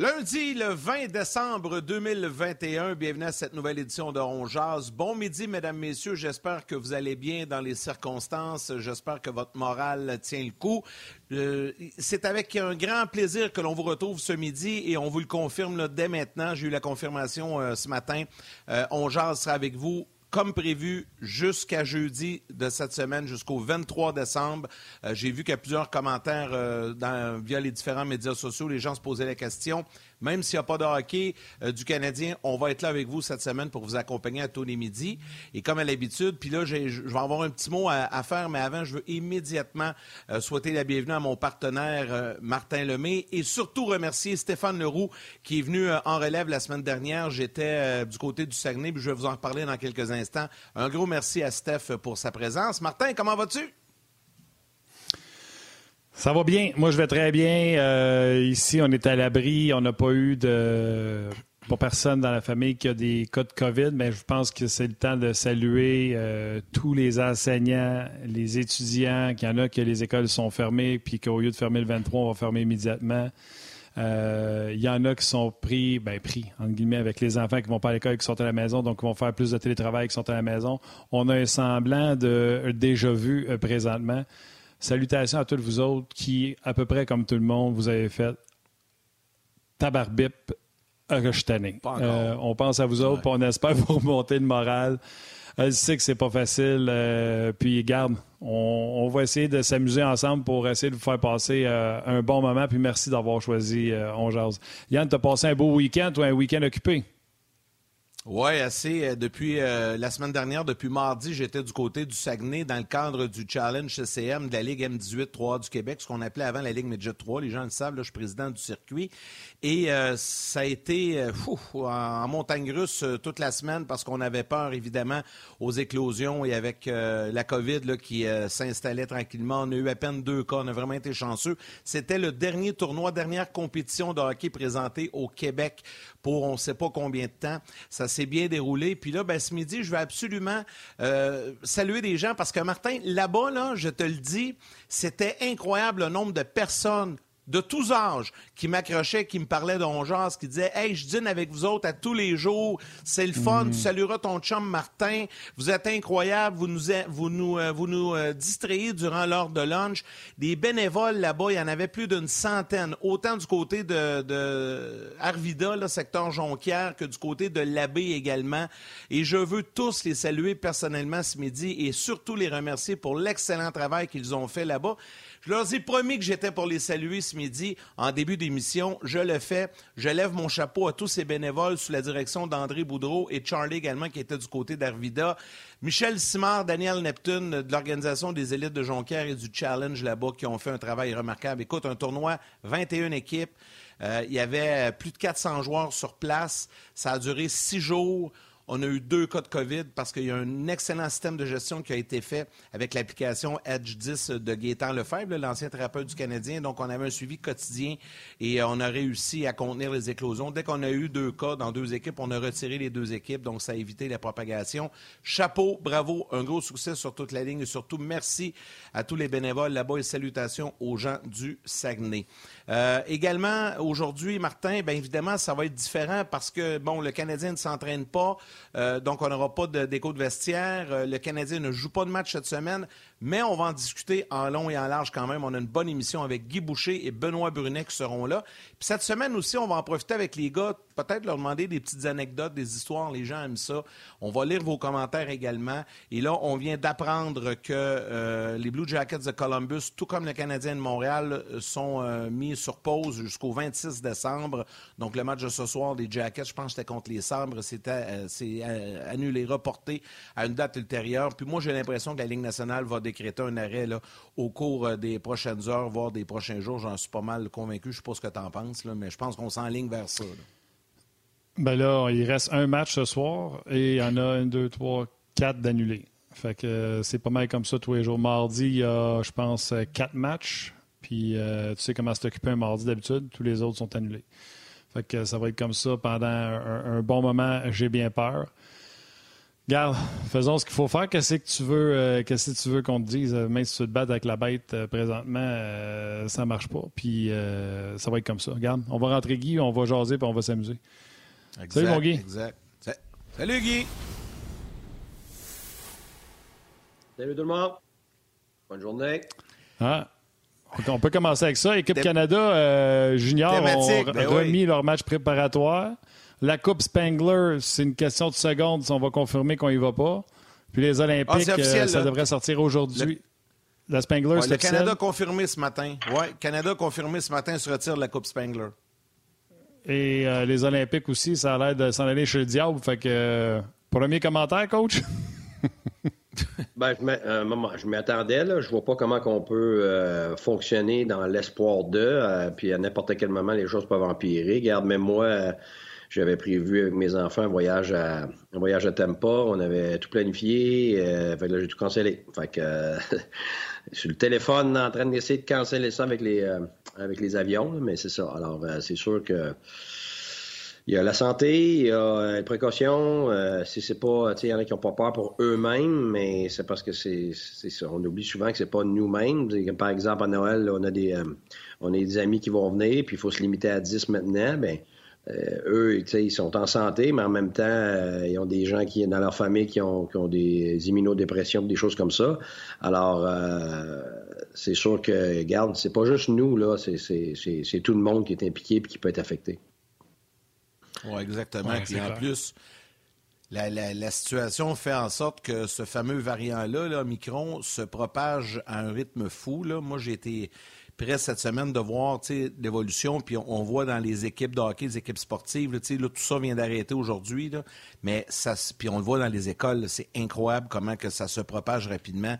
Lundi, le 20 décembre 2021, bienvenue à cette nouvelle édition de On. Bon midi, mesdames, messieurs. J'espère que vous allez bien dans les circonstances. J'espère que votre morale tient le coup. Euh, c'est avec un grand plaisir que l'on vous retrouve ce midi et on vous le confirme dès maintenant. J'ai eu la confirmation euh, ce matin. Euh, On sera avec vous comme prévu jusqu'à jeudi de cette semaine, jusqu'au 23 décembre. Euh, J'ai vu qu'il y a plusieurs commentaires euh, via les différents médias sociaux. Les gens se posaient la question. Même s'il n'y a pas de hockey euh, du Canadien, on va être là avec vous cette semaine pour vous accompagner à tous les. Et comme à l'habitude, puis là, je vais avoir un petit mot à, faire, mais avant, je veux immédiatement euh, souhaiter la bienvenue à mon partenaire euh, Martin Lemay et surtout remercier Stéphane Leroux qui est venu en relève la semaine dernière. J'étais du côté du Saguenay, puis je vais vous en reparler dans quelques instants. Un gros merci à Steph pour sa présence. Martin, comment vas-tu? Ça va bien. Moi, je vais très bien. Euh, ici, on est à l'abri. On n'a pas eu de. Pas personne dans la famille qui a des cas de COVID, mais je pense que c'est le temps de saluer euh, tous les enseignants, les étudiants, qu'il y en a que les écoles sont fermées, puis qu'au lieu de fermer le 23, on va fermer immédiatement. Euh, Il y en a qui sont pris, ben pris, entre guillemets, avec les enfants qui vont pas à l'école, qui sont à la maison, donc qui vont faire plus de télétravail, qui sont à la maison. On a un semblant de déjà vu présentement. Salutations à tous vous autres qui, à peu près comme tout le monde, vous avez fait tabarbip que je suis tanné. Pas encore. Euh, on pense à vous autres, on espère vous remonter le moral. Je sais que c'est pas facile. euh, puis, garde, on, on va essayer de s'amuser ensemble pour essayer de vous faire passer euh, un bon moment. Puis, merci d'avoir choisi euh, On Jase. Yann, t'as passé un beau week-end ou un week-end occupé? Oui, assez. Euh, Depuis euh, la semaine dernière, depuis mardi, j'étais du côté du Saguenay dans le cadre du Challenge CCM de la Ligue M18 3 du Québec, ce qu'on appelait avant la Ligue Midget 3. Les gens le savent, là, je suis président du circuit. Et euh, ça a été en, montagne russe toute la semaine parce qu'on avait peur, évidemment, aux éclosions et avec la COVID qui s'installait tranquillement. On a eu à peine deux cas. On a vraiment été chanceux. C'était le dernier tournoi, dernière compétition de hockey présentée au Québec on ne sait pas combien de temps. Ça s'est bien déroulé. Puis là, ben, ce midi, je veux absolument euh, saluer des gens parce que, Martin, là-bas, là, je te le dis, c'était incroyable le nombre de personnes de tous âges qui m'accrochaient, qui me parlaient d'Ongeas, qui disaient Hey, je dîne avec vous autres à tous les jours, c'est le fun, tu salueras ton chum Martin, vous êtes incroyable, vous nous, vous nous, euh, vous nous euh, distrayez durant l'heure de lunch. Des bénévoles là-bas, il y en avait plus d'une centaine, autant du côté de, de Arvida, là, secteur Jonquière, que du côté de l'abbé également. Et je veux tous les saluer personnellement ce midi et surtout les remercier pour l'excellent travail qu'ils ont fait là-bas. Je leur ai promis que j'étais pour les saluer ce midi en début d'émission. Je le fais. Je lève mon chapeau à tous ces bénévoles sous la direction d'André Boudreau et Charlie également qui était du côté d'Arvida. Michel Simard, Daniel Neptune de l'Organisation des élites de Jonquière et du Challenge là-bas qui ont fait un travail remarquable. Écoute, un tournoi, 21 équipes. Euh, il y avait plus de 400 joueurs sur place. Ça a duré six jours. On a eu deux cas de COVID parce qu'il y a un excellent système de gestion qui a été fait avec l'application Edge 10 de Gaétan Lefebvre, l'ancien thérapeute du Canadien. Donc, on avait un suivi quotidien et euh, on a réussi à contenir les éclosions. Dès qu'on a eu deux cas dans deux équipes, on a retiré les deux équipes. Donc, ça a évité la propagation. Chapeau, bravo, un gros succès sur toute la ligne et surtout merci à tous les bénévoles là-bas et salutations aux gens du Saguenay. Euh, également, aujourd'hui, Martin, bien évidemment, ça va être différent parce que, bon, le Canadien ne s'entraîne pas, donc on n'aura pas de- d'écho de vestiaire. Euh, le Canadien ne joue pas de match cette semaine. Mais on va en discuter en long et en large quand même. On a une bonne émission avec Guy Boucher et Benoît Brunet qui seront là. Puis cette semaine aussi, on va en profiter avec les gars, peut-être leur demander des petites anecdotes, des histoires. Les gens aiment ça. On va lire vos commentaires également. Et là, on vient d'apprendre que euh, les Blue Jackets de Columbus, tout comme le Canadien de Montréal, sont euh, mis sur pause jusqu'au 26 décembre. Donc le match de ce soir des Jackets, je pense que c'était contre les Sabres, c'était euh, annulé, reporté à une date ultérieure. Puis moi, j'ai l'impression que la Ligue nationale va décréter un arrêt là, au cours euh, des prochaines heures, voire des prochains jours. J'en suis pas mal convaincu. Je ne sais pas ce que tu en penses, là, mais je pense qu'on s'enligne vers ça. Ben là, il reste un match ce soir et il y en a un, deux, trois, quatre d'annulés. Fait que euh, c'est pas mal comme ça tous les jours. Mardi, il y a, je pense, euh, quatre matchs. Puis tu sais comment s'occuper un mardi d'habitude. Tous les autres sont annulés. Fait que ça va être comme ça pendant un bon moment. J'ai bien peur. Regarde, faisons ce qu'il faut faire. Qu'est-ce que tu veux, euh, qu'est-ce que tu veux qu'on te dise? Même si tu te bats avec la bête euh, présentement, euh, ça marche pas. Puis ça va être comme ça. Regarde, on va rentrer Guy, on va jaser puis on va s'amuser. Salut mon Guy. Exact. Salut Guy. Salut tout le monde. Bonne journée. Ah. On peut commencer avec ça. Équipe Canada junior ont ben remis leur match préparatoire. La Coupe Spangler, c'est une question de secondes si on va confirmer qu'on y va pas. Puis les Olympiques, ah, euh, ça devrait sortir aujourd'hui. La Spangler, c'est Le Canada confirmé ce matin. Oui, Canada confirmé ce matin se retire de la Coupe Spangler. Et euh, les Olympiques aussi, ça a l'air de s'en aller chez le diable. Fait que, euh, premier commentaire, coach? ben, je m'attendais. Je ne vois pas comment on peut fonctionner dans l'espoir de. puis à n'importe quel moment, les choses peuvent empirer. Garde, mais moi j'avais prévu avec mes enfants un voyage à, un voyage à Tampa. On avait tout planifié. Euh, fait que là, j'ai tout cancellé. Fait que euh, sur le téléphone, en train d'essayer de canceller ça avec les, euh, avec les avions. mais c'est ça. Alors, c'est sûr que il y a la santé, il y a les précautions. si c'est pas, il y en a qui n'ont pas peur pour eux-mêmes, mais c'est parce que c'est, ça. On oublie souvent que c'est pas nous-mêmes. Par exemple, à Noël, on a des, on a des amis qui vont venir, puis il faut se limiter à 10 maintenant. Ben, euh, eux, ils sont en santé, mais en même temps, euh, ils ont des gens qui dans leur famille qui ont, qui ont des immunodépressions, des choses comme ça. Alors, euh, c'est sûr que, regarde, c'est pas juste nous, là, c'est tout le monde qui est impliqué et qui peut être affecté. Oui, exactement. et en plus, la, la, situation fait en sorte que ce fameux variant-là, là, Micron, se propage à un rythme fou. Là. Moi, j'ai été près cette semaine de voir l'évolution. Puis on, voit dans les équipes de hockey, les équipes sportives, là, tout ça vient d'arrêter aujourd'hui. Mais ça, puis on le voit dans les écoles, c'est incroyable comment que ça se propage rapidement.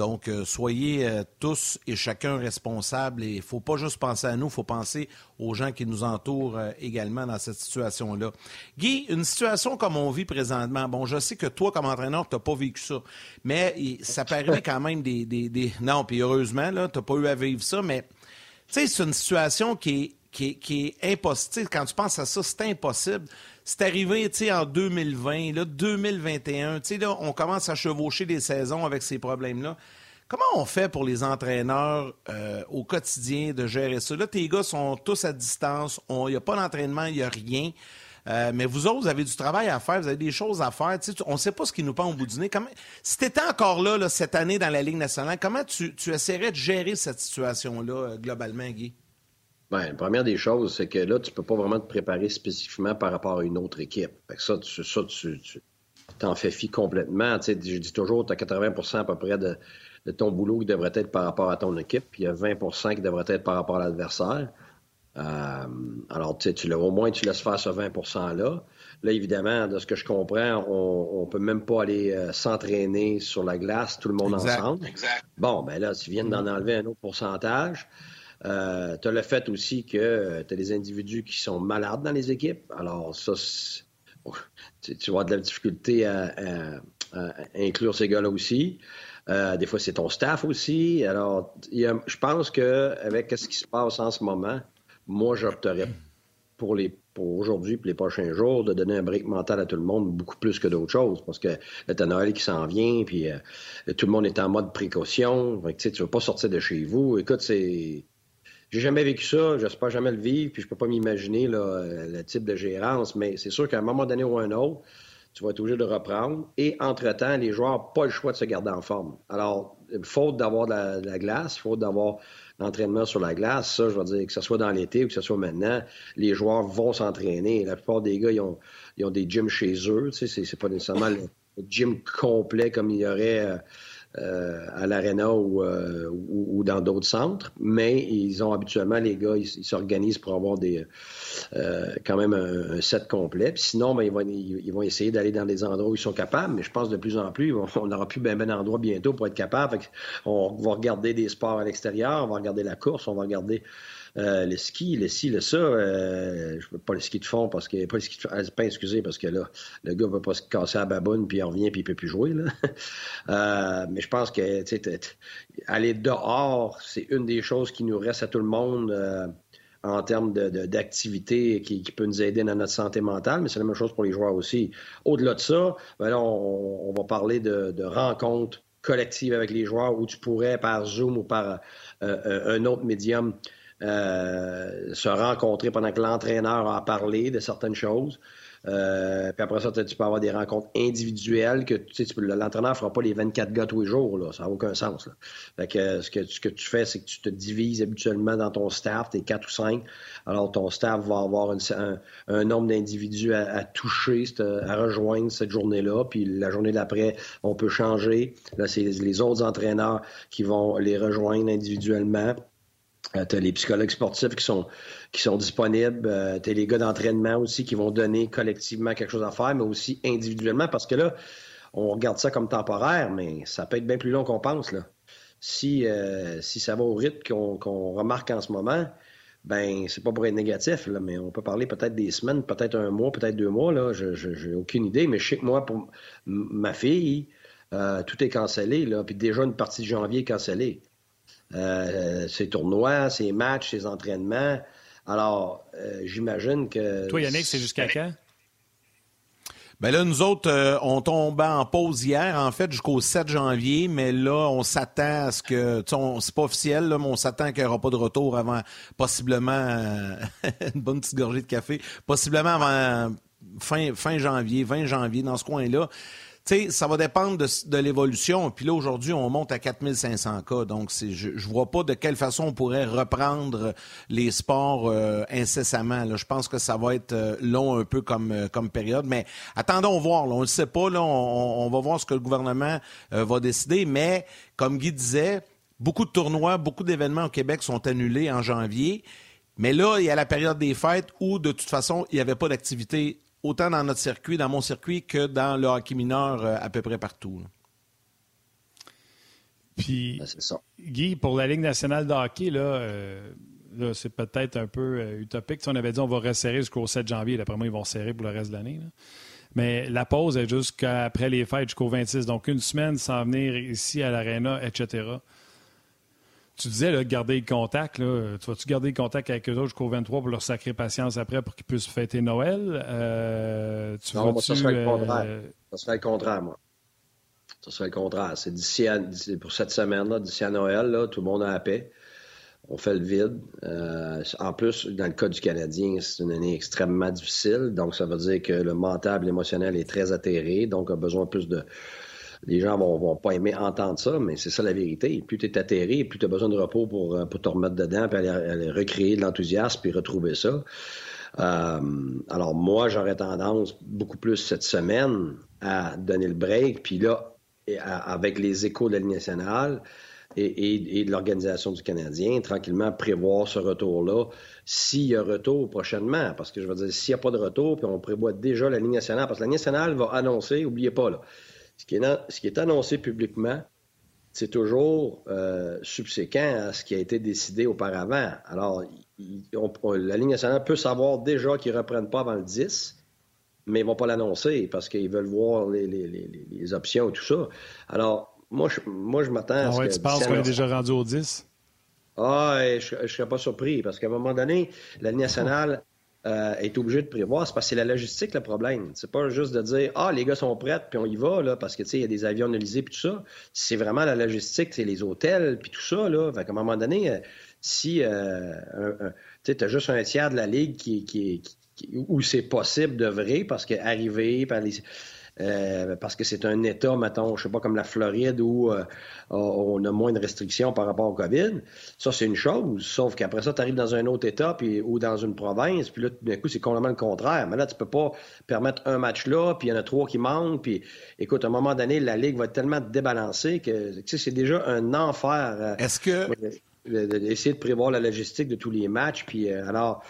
Donc, euh, soyez euh, tous et chacun responsables. Et il ne faut pas juste penser à nous, il faut penser aux gens qui nous entourent euh, également dans cette situation-là. Guy, une situation comme on vit présentement, bon, je sais que toi, comme entraîneur, tu n'as pas vécu ça, mais ça arriver quand même des... des, Non, puis heureusement, tu n'as pas eu à vivre ça, mais tu sais, c'est une situation qui est, qui est, impossible. Quand tu penses à ça, c'est impossible. C'est arrivé, tu en 2020, là, 2021, tu sais, là, on commence à chevaucher des saisons avec ces problèmes-là. Comment on fait pour les entraîneurs euh, au quotidien de gérer ça? Là, tes gars sont tous à distance, il n'y a pas d'entraînement, il n'y a rien. Euh, mais vous autres, vous avez du travail à faire, vous avez des choses à faire. on ne sait pas ce qui nous pend au bout du nez. Si tu étais encore là, cette année dans la Ligue nationale, comment tu, essaierais de gérer cette situation-là euh, globalement, Guy? Bien, la première des choses, c'est que là, tu ne peux pas vraiment te préparer spécifiquement par rapport à une autre équipe. ça, tu, ça, tu, t'en fais fi complètement. je dis toujours, tu as 80% à peu près de, de ton boulot qui devrait être par rapport à ton équipe, puis il y a 20% qui devrait être par rapport à l'adversaire. Euh, alors, tu sais, au moins, tu laisses faire ce 20 %-là. Là, évidemment, de ce que je comprends, on ne peut même pas aller euh, s'entraîner sur la glace, tout le monde ensemble. Exact. Bon, ben là, tu viens d'en enlever un autre pourcentage. Euh, tu as le fait aussi que tu as des individus qui sont malades dans les équipes. Alors, ça, tu, vas avoir de la difficulté à, inclure ces gars-là aussi. des fois, c'est ton staff aussi. Alors, je pense qu'avec ce qui se passe en ce moment, moi, j'opterais pour pour aujourd'hui et les prochains jours de donner un break mental à tout le monde beaucoup plus que d'autres choses parce que le Noël qui s'en vient puis euh, tout le monde est en mode précaution tu veux pas sortir de chez vous écoute c'est j'ai jamais vécu ça j'espère jamais le vivre puis je peux pas m'imaginer euh, le type de gérance mais c'est sûr qu'à un moment donné ou un autre tu vas être obligé de reprendre. Et entre-temps, les joueurs n'ont pas le choix de se garder en forme. Alors, faute d'avoir de la, glace, faute d'avoir l'entraînement sur la glace, ça, je veux dire, que ce soit dans l'été ou que ce soit maintenant, les joueurs vont s'entraîner. La plupart des gars, ils ont, ils ont des gyms chez eux. Tu sais, c'est pas nécessairement le, gym complet comme il y aurait... Euh, à l'Arena euh, ou, ou, dans d'autres centres, mais ils ont habituellement, les gars, ils s'organisent pour avoir des euh, quand même un, set complet. Sinon, ben, ils, vont, ils, vont essayer d'aller dans des endroits où ils sont capables, mais je pense de plus en plus, on n'aura plus ben ben d'endroits bientôt pour être capable. on va regarder des sports à l'extérieur, on va regarder la course, on va regarder euh, le ski, le ci, le ça, euh, je pas le ski de fond parce que pas le ski de fond, ah, pas excusé parce que là, le gars va pas se casser la baboune puis il revient puis il peut plus jouer là. euh, mais je pense que aller dehors, c'est une des choses qui nous reste à tout le monde. Euh, en termes d'activité qui, qui, peut nous aider dans notre santé mentale, mais c'est la même chose pour les joueurs aussi. Au-delà de ça, ben là, on, va parler de, de, rencontres collectives avec les joueurs où tu pourrais, par Zoom ou par euh, un autre médium, euh, se rencontrer pendant que l'entraîneur a parlé de certaines choses. Euh, puis après ça, tu peux avoir des rencontres individuelles que tu sais, l'entraîneur fera pas les 24 gars tous les jours, là. Ça n'a aucun sens. Là. Que ce que, tu fais, c'est que tu te divises habituellement dans ton staff, t'es quatre ou cinq. Alors ton staff va avoir un, nombre d'individus à, toucher, à rejoindre cette journée-là. Puis la journée d'après, on peut changer. Là, c'est les autres entraîneurs qui vont les rejoindre individuellement. Euh, tu as les psychologues sportifs qui sont, qui sont disponibles. Euh, tu as les gars d'entraînement aussi qui vont donner collectivement quelque chose à faire, mais aussi individuellement, parce que là, on regarde ça comme temporaire, mais ça peut être bien plus long qu'on pense. Là. Si, euh, si ça va au rythme qu'on remarque en ce moment, ben c'est pas pour être négatif, là, mais on peut parler peut-être des semaines, peut-être un mois, peut-être deux mois. Là, je j'ai aucune idée, mais je sais que moi, pour ma fille, tout est cancellé, là, puis déjà une partie de janvier est cancellée. Euh, ses tournois, ses matchs, ses entraînements. Alors, euh, j'imagine que. Toi, Yannick, c'est jusqu'à quand? Ben là, nous autres, euh, on tombait en pause hier, en fait, jusqu'au 7 janvier, mais là, on s'attend à ce que, tu sais, c'est pas officiel, là, mais on s'attend qu'il n'y aura pas de retour avant, possiblement, une bonne petite gorgée de café, possiblement avant fin, fin janvier, 20 janvier, dans ce coin-là ça va dépendre de, l'évolution. Puis là, aujourd'hui, on monte à 4500 cas. Donc, je ne vois pas de quelle façon on pourrait reprendre les sports euh, incessamment. Je pense que ça va être euh, long un peu comme, euh, comme période. Mais attendons voir. On ne le sait pas. Là, on, va voir ce que le gouvernement va décider. Mais, comme Guy disait, beaucoup de tournois, beaucoup d'événements au Québec sont annulés en janvier. Mais là, il y a la période des fêtes où, de toute façon, il n'y avait pas d'activité autant dans notre circuit, dans mon circuit, que dans le hockey mineur euh, à peu près partout. Puis, ben, Guy, pour la Ligue nationale de hockey, euh, là, c'est peut-être un peu euh, utopique. Si on avait dit on va resserrer jusqu'au 7 janvier, d'après moi, ils vont serrer pour le reste de l'année. Mais la pause est jusqu'après les fêtes, jusqu'au 26. Donc, une semaine sans venir ici à l'Arena, etc. Tu disais, là, garder le contact. Là. Tu vas-tu garder le contact avec eux autres jusqu'au 23 pour leur sacrer patience après pour qu'ils puissent fêter Noël? Euh, tu non, ça serait le contraire. Euh, ça serait le contraire, moi. Ça serait le contraire. C'est d'ici pour cette semaine-là, d'ici à Noël, là, tout le monde a la paix. On fait le vide. Euh, en plus, dans le cas du Canadien, c'est une année extrêmement difficile. Donc, ça veut dire que le mental, l'émotionnel est très atterré. Donc, a besoin plus de, les gens vont, vont pas aimer entendre ça, mais c'est ça la vérité. Plus tu es atterré, plus tu as besoin de repos pour, euh, pour te remettre dedans, puis aller, recréer de l'enthousiasme, puis retrouver ça. Euh, alors moi, j'aurais tendance beaucoup plus cette semaine à donner le break, puis là, avec les échos de la Ligue nationale et, de l'organisation du Canadien, tranquillement prévoir ce retour-là, s'il y a retour prochainement, parce que je veux dire, s'il n'y a pas de retour, puis on prévoit déjà la Ligue nationale, parce que la Ligue nationale va annoncer, oubliez pas, là, ce qui est, annoncé publiquement, c'est toujours euh, subséquent à ce qui a été décidé auparavant. Alors, la Ligue nationale peut savoir déjà qu'ils ne reprennent pas avant le 10, mais ils ne vont pas l'annoncer parce qu'ils veulent voir les, options et tout ça. Alors, moi, je, moi, je m'attends à ce que... Tu penses qu'on est déjà rendu au 10? Ah, je ne serais pas surpris parce qu'à un moment donné, la Ligue nationale euh, est obligé de prévoir, c'est parce que c'est la logistique le problème. C'est pas juste de dire Ah, les gars sont prêts, puis on y va, là, parce que il y a des avions analysés puis tout ça. C'est vraiment la logistique, c'est les hôtels, puis tout ça, là. Fait qu'à un moment donné, euh, si euh, tu as juste un tiers de la ligue qui, qui, où c'est possible de vrai, parce qu'arriver par les euh, parce que c'est un État, mettons, je sais pas, comme la Floride où euh, on a moins de restrictions par rapport au COVID. Ça, c'est une chose. Sauf qu'après ça, tu arrives dans un autre État puis, ou dans une province, puis là, d'un coup, c'est complètement le contraire. Mais là, tu peux pas permettre un match là, puis il y en a trois qui manquent. Puis, écoute, à un moment donné, la Ligue va être tellement débalancée que, tu sais, c'est déjà un enfer. Euh, Est-ce que... D'essayer de prévoir la logistique de tous les matchs. Puis, alors,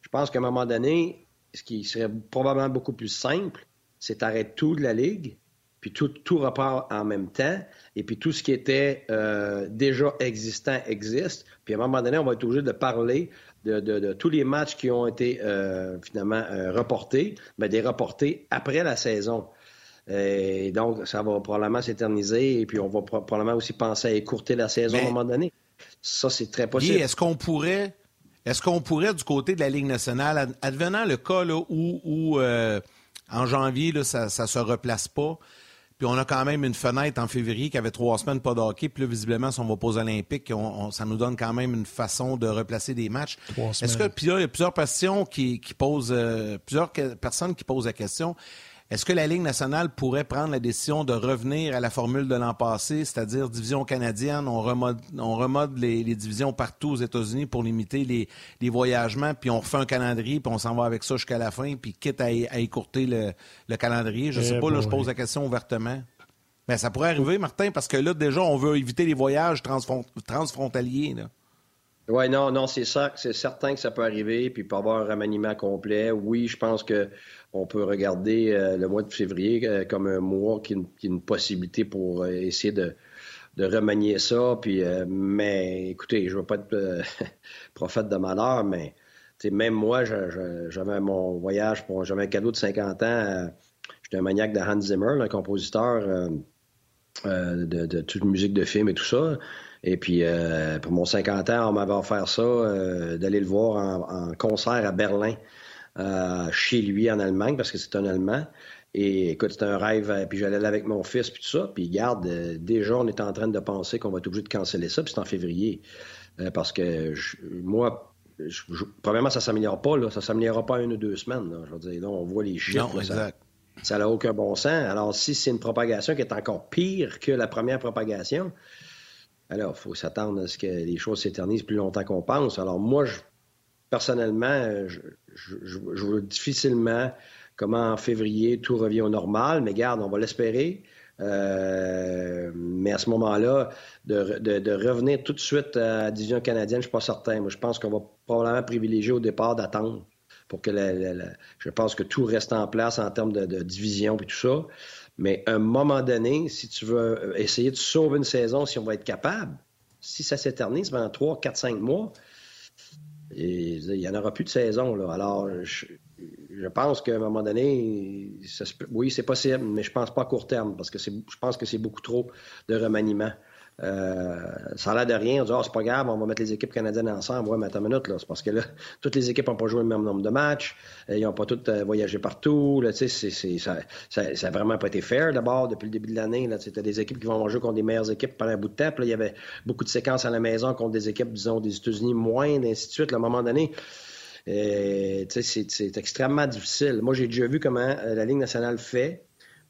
je pense qu'à un moment donné, ce qui serait probablement beaucoup plus simple, c'est arrêter tout de la Ligue, puis tout, tout repart en même temps, et puis tout ce qui était euh, déjà existant existe. Puis à un moment donné, on va être obligé de parler de, tous les matchs qui ont été euh, finalement euh, reportés, mais des reportés après la saison. Et donc, ça va probablement s'éterniser, et puis on va probablement aussi penser à écourter la saison à un moment donné. Ça, c'est très possible. est-ce qu'on pourrait, est-ce qu'on pourrait, du côté de la Ligue nationale, advenant le cas là, où, en janvier, là, ça ne se replace pas. Puis on a quand même une fenêtre en février qui avait trois semaines pas de hockey. Puis là, visiblement, si on va pas aux Olympiques, ça nous donne quand même une façon de replacer des matchs. Est-ce que puis là, il y a plusieurs questions qui, posent euh, plusieurs personnes qui posent la question. Est-ce que la Ligue nationale pourrait prendre la décision de revenir à la formule de l'an passé, c'est-à-dire division canadienne, on remode, on remode les, divisions partout aux États-Unis pour limiter les, voyagements, puis on refait un calendrier, puis on s'en va avec ça jusqu'à la fin, puis quitte à, écourter le, calendrier. Je ne sais eh pas, là, je pose la question ouvertement. Mais ça pourrait arriver, Martin, parce que là, déjà, on veut éviter les voyages transfrontaliers. Oui, non, non, c'est ça, c'est certain que ça peut arriver, puis pour avoir un remaniement complet. Oui, je pense que on peut regarder euh, le mois de février euh, comme un mois qui est une, possibilité pour euh, essayer de, remanier ça. Puis, mais écoutez, je veux pas être prophète de malheur, mais même moi, j'avais mon voyage, pour, j'avais un cadeau de 50 ans. J'étais un maniaque de Hans Zimmer, un compositeur de, de, toute musique de film et tout ça. Et puis, pour mon 50 ans, on m'avait offert ça, d'aller le voir en, concert à Berlin. Euh, chez lui en Allemagne parce que c'est un Allemand. Et écoute, c'était un rêve. Euh, puis j'allais là avec mon fils, puis tout ça. Puis garde, euh, déjà, on est en train de penser qu'on va être obligé de canceller ça. Puis c'est en février. parce que moi, premièrement, ça s'améliore pas. Là. Ça s'améliorera pas une ou deux semaines. Là. Je veux dire, là, on voit les chiffres. Non, Ça n'a aucun bon sens. Alors, si c'est une propagation qui est encore pire que la première propagation, alors, il faut s'attendre à ce que les choses s'éternisent plus longtemps qu'on pense. Alors, moi, je, personnellement, je, je, vois difficilement comment en février tout revient au normal, mais garde, on va l'espérer. Euh, mais à ce moment-là, de, revenir tout de suite à la division canadienne, je ne suis pas certain. Moi, je pense qu'on va probablement privilégier au départ d'attendre pour que je pense que tout reste en place en termes de, division et tout ça. Mais à un moment donné, si tu veux essayer de sauver une saison, si on va être capable, si ça s'éternise pendant 3, 4, 5 mois, il n'y en aura plus de saison. Alors, je, pense qu'à un moment donné, oui, c'est possible, mais je pense pas à court terme, parce que je pense que c'est beaucoup trop de remaniement. Euh, ça a l'air de rien. On dit, oh, c'est pas grave, on va mettre les équipes canadiennes ensemble. Ouais, mais attends une minute, là. C'est parce que là, toutes les équipes n'ont pas joué le même nombre de matchs. Euh, ils n'ont pas toutes euh, voyagé partout. Là, c'est, ça, ça, ça vraiment pas été fair d'abord depuis le début de l'année. Là, c'était des équipes qui vont jouer contre des meilleures équipes pendant un bout de temps. Là, il y avait beaucoup de séquences à la maison contre des équipes, disons, des États-Unis moins, et ainsi de suite. à un moment donné, c'est, c'est extrêmement difficile. Moi, j'ai déjà vu comment la Ligue nationale fait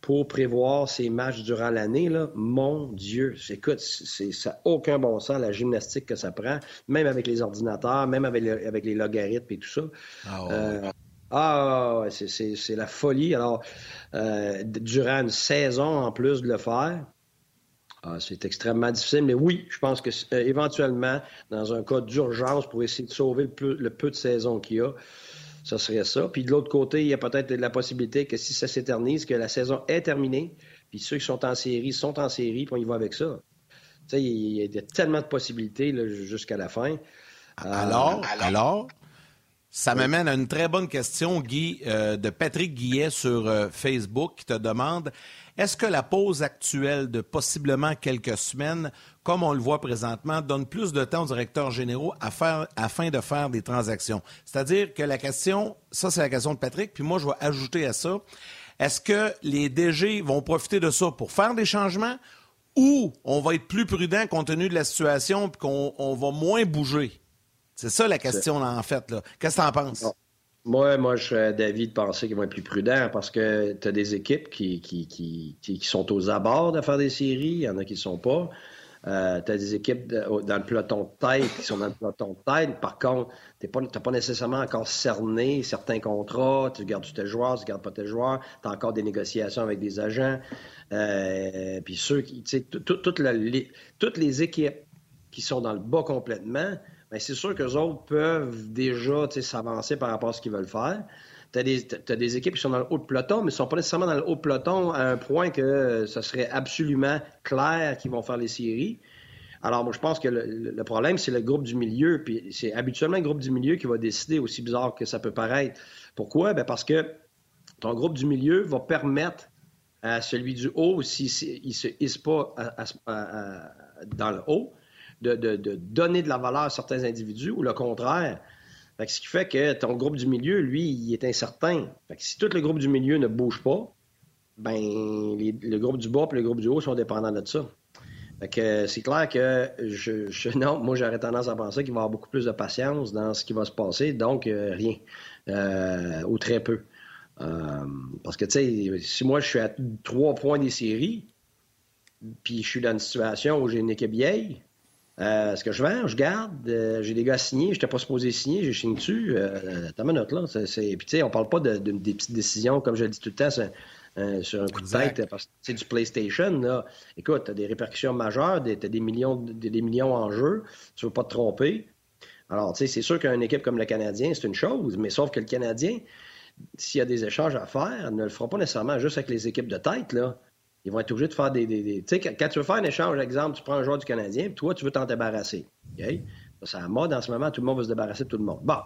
pour prévoir ces matchs durant l'année, là, mon Dieu, écoute, c'est, ça n'a aucun bon sens, la gymnastique que ça prend, même avec les ordinateurs, même avec, avec les logarithmes et tout ça. Ah, euh, ah c'est, la folie. Alors, euh, durant une saison en plus de le faire, ah, c'est extrêmement difficile, mais oui, je pense que euh, éventuellement, dans un cas d'urgence pour essayer de sauver le peu, le peu de saison qu'il y a, ça serait ça. Puis de l'autre côté, il y a peut-être la possibilité que si ça s'éternise, que la saison est terminée, puis ceux qui sont en série sont en série, puis on y va avec ça. Tu sais, il y a tellement de possibilités jusqu'à la fin. Alors, euh, alors, ça m'amène à une très bonne question, Guy, euh, de Patrick Guillet sur euh, Facebook, qui te demande est-ce que la pause actuelle de possiblement quelques semaines, comme on le voit présentement, donne plus de temps aux directeurs généraux afin de faire des transactions? C'est-à-dire que la question, ça c'est la question de Patrick, puis moi je vais ajouter à ça, est-ce que les DG vont profiter de ça pour faire des changements ou on va être plus prudent compte tenu de la situation et qu'on va moins bouger? C'est ça la question, en fait. Qu'est-ce que tu en penses? Moi, moi, je serais d'avis de penser qu'ils vont être plus prudents parce que tu as des équipes qui, qui, qui, qui, sont aux abords de faire des séries, il y en a qui ne sont pas. Euh, tu as des équipes dans le peloton de tête qui sont dans le peloton de tête. Par contre, tu n'as pas, nécessairement encore cerné certains contrats. Tu gardes tes joueurs, tu ne gardes pas tes joueurs. Tu as encore des négociations avec des agents. Euh, puis ceux qui, tu sais, toutes les équipes qui sont dans le bas complètement, bien, c'est sûr qu'eux autres peuvent déjà s'avancer par rapport à ce qu'ils veulent faire. Tu as, des équipes qui sont dans le haut de peloton, mais ne sont pas nécessairement dans le haut de peloton à un point que ce serait absolument clair qu'ils vont faire les séries. Alors, moi, je pense que le, problème, c'est le groupe du milieu. Puis c'est habituellement le groupe du milieu qui va décider, aussi bizarre que ça peut paraître. Pourquoi? Bien parce que ton groupe du milieu va permettre à celui du haut, s'il ne se hisse pas dans le haut, de, donner de la valeur à certains individus ou le contraire. ce qui fait que ton groupe du milieu, lui, il est incertain. si tout le groupe du milieu ne bouge pas, ben le groupe du bas et le groupe du haut sont dépendants de ça. c'est clair que je, non, moi j'aurais tendance à penser qu'il va y avoir beaucoup plus de patience dans ce qui va se passer, donc euh, rien euh, ou très peu. Euh, parce que tu sais, si moi je suis à trois points des séries, puis je suis dans une situation où j'ai une équipe vieille, euh, ce que je vends, je garde. Euh, j'ai des gars signés, je n'étais pas supposé signer, j'ai signé dessus. Euh, T'as ma note là. Puis tu sais, on parle pas de, des petites décisions, comme je le dis tout le temps, euh, sur un coup de tête, parce que c'est du PlayStation. Là. Écoute, tu as des répercussions majeures, tu as des millions, des, millions en jeu, tu veux pas te tromper. Alors, tu sais, c'est sûr qu'une équipe comme le Canadien, c'est une chose, mais sauf que le Canadien, s'il y a des échanges à faire, ne le fera pas nécessairement juste avec les équipes de tête. Là ils vont être obligés de faire des. Tu sais, quand tu veux faire un échange, exemple, tu prends un joueur du Canadien, puis toi, tu veux t'en débarrasser. C'est la mode en ce moment, tout le monde veut se débarrasser de tout le monde. Bon,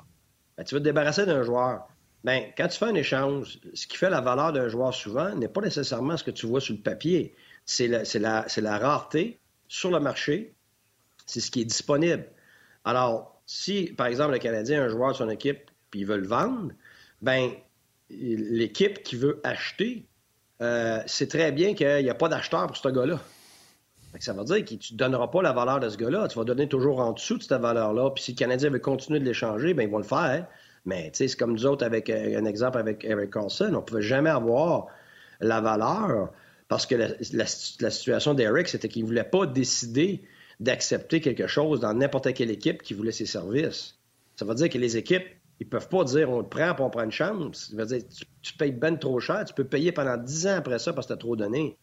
ben, tu veux te débarrasser d'un joueur. Bien, quand tu fais un échange, ce qui fait la valeur d'un joueur souvent n'est pas nécessairement ce que tu vois sur le papier. C'est la rareté sur le marché, c'est ce qui est disponible. Alors, si, par exemple, le Canadien a un joueur de son équipe puis il veut le vendre, ben l'équipe qui veut acheter euh, c'est très bien qu'il n'y a pas d'acheteur pour ce gars-là. Ça veut dire que tu ne donneras pas la valeur de ce gars-là. Tu vas donner toujours en dessous de cette valeur-là. Puis si le Canadien veut continuer de l'échanger, bien, ils vont le faire. Mais c'est comme nous autres avec euh, un exemple avec Eric Carlson. On ne pouvait jamais avoir la valeur parce que la, situation d'Eric, c'était qu'il ne voulait pas décider d'accepter quelque chose dans n'importe quelle équipe qui voulait ses services. Ça veut dire que les équipes ils peuvent pas dire on le prend pour on prend une chance. Ça veut dire tu, payes ben trop cher, tu peux payer pendant 10 ans après ça parce que tu as trop donné.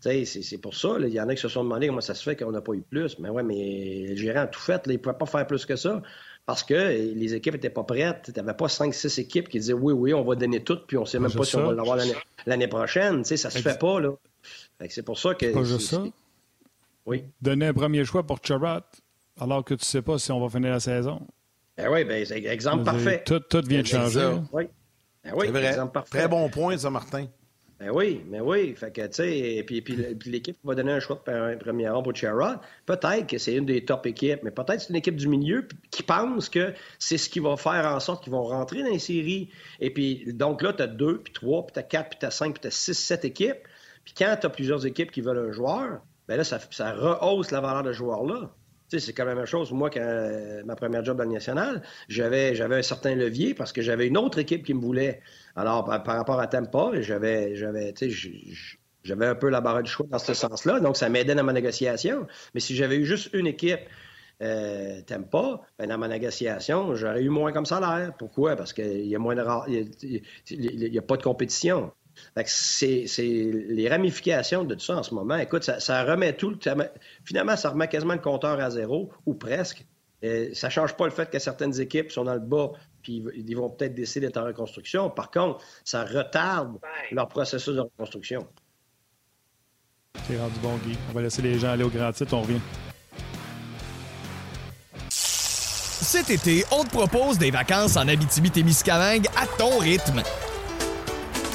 C'est pour ça. Il y en a qui se sont demandé comment ça se fait qu'on n'a pas eu plus. Mais ouais, mais le gérant a tout fait. Là, il ne pouvait pas faire plus que ça parce que les équipes n'étaient pas prêtes. Tu n'avais pas 5-6 équipes qui disaient oui, oui, on va donner tout, puis on ne sait même pas si on va l'avoir l'année prochaine. Ça ne se fait pas. là. C'est pour ça que. Pas juste ça. Oui. Donner un premier choix pour Charat alors que tu ne sais pas si on va finir la saison. Ben oui, ben, c'est exemple parfait. Tout, tout vient de changer. Oui. Ben oui, vrai. exemple parfait. Très bon point, ça, Martin. Ben oui, mais ben oui. Fait que, tu sais, puis, puis, l'équipe va donner un choix de premier rang pour Sherrod. Peut-être que c'est une des top équipes, mais peut-être c'est une équipe du milieu qui pense que c'est ce qui va faire en sorte qu'ils vont rentrer dans les séries. Et puis, donc là, tu as deux, puis trois, puis tu as quatre, puis tu as cinq, puis tu as six, sept équipes. Puis quand tu as plusieurs équipes qui veulent un joueur, ben là, ça, ça rehausse la valeur de ce joueur-là c'est quand même la même chose. Moi, quand ma première job dans le national, j'avais, j'avais un certain levier parce que j'avais une autre équipe qui me voulait. Alors, par, rapport à Tampa, j'avais, j'avais, j'avais un peu la barre du choix dans ce sens-là. Donc, ça m'aidait dans ma négociation. Mais si j'avais eu juste une équipe euh, ben, dans ma négociation, j'aurais eu moins comme salaire. Pourquoi? Parce qu'il y a moins de... Il n'y a pas de compétition. C'est les ramifications de tout ça en ce moment. Écoute, ça, remet tout. finalement, ça remet quasiment le compteur à zéro, ou presque. ça ne change pas le fait que certaines équipes sont dans le bas, puis ils vont peut-être décider d'être en reconstruction. Par contre, ça retarde leur processus de reconstruction. C'est rendu bon, Guy. On va laisser les gens aller au grand titre, on revient. Cet été, on te propose des vacances en Abitibi-Témiscamingue à ton rythme.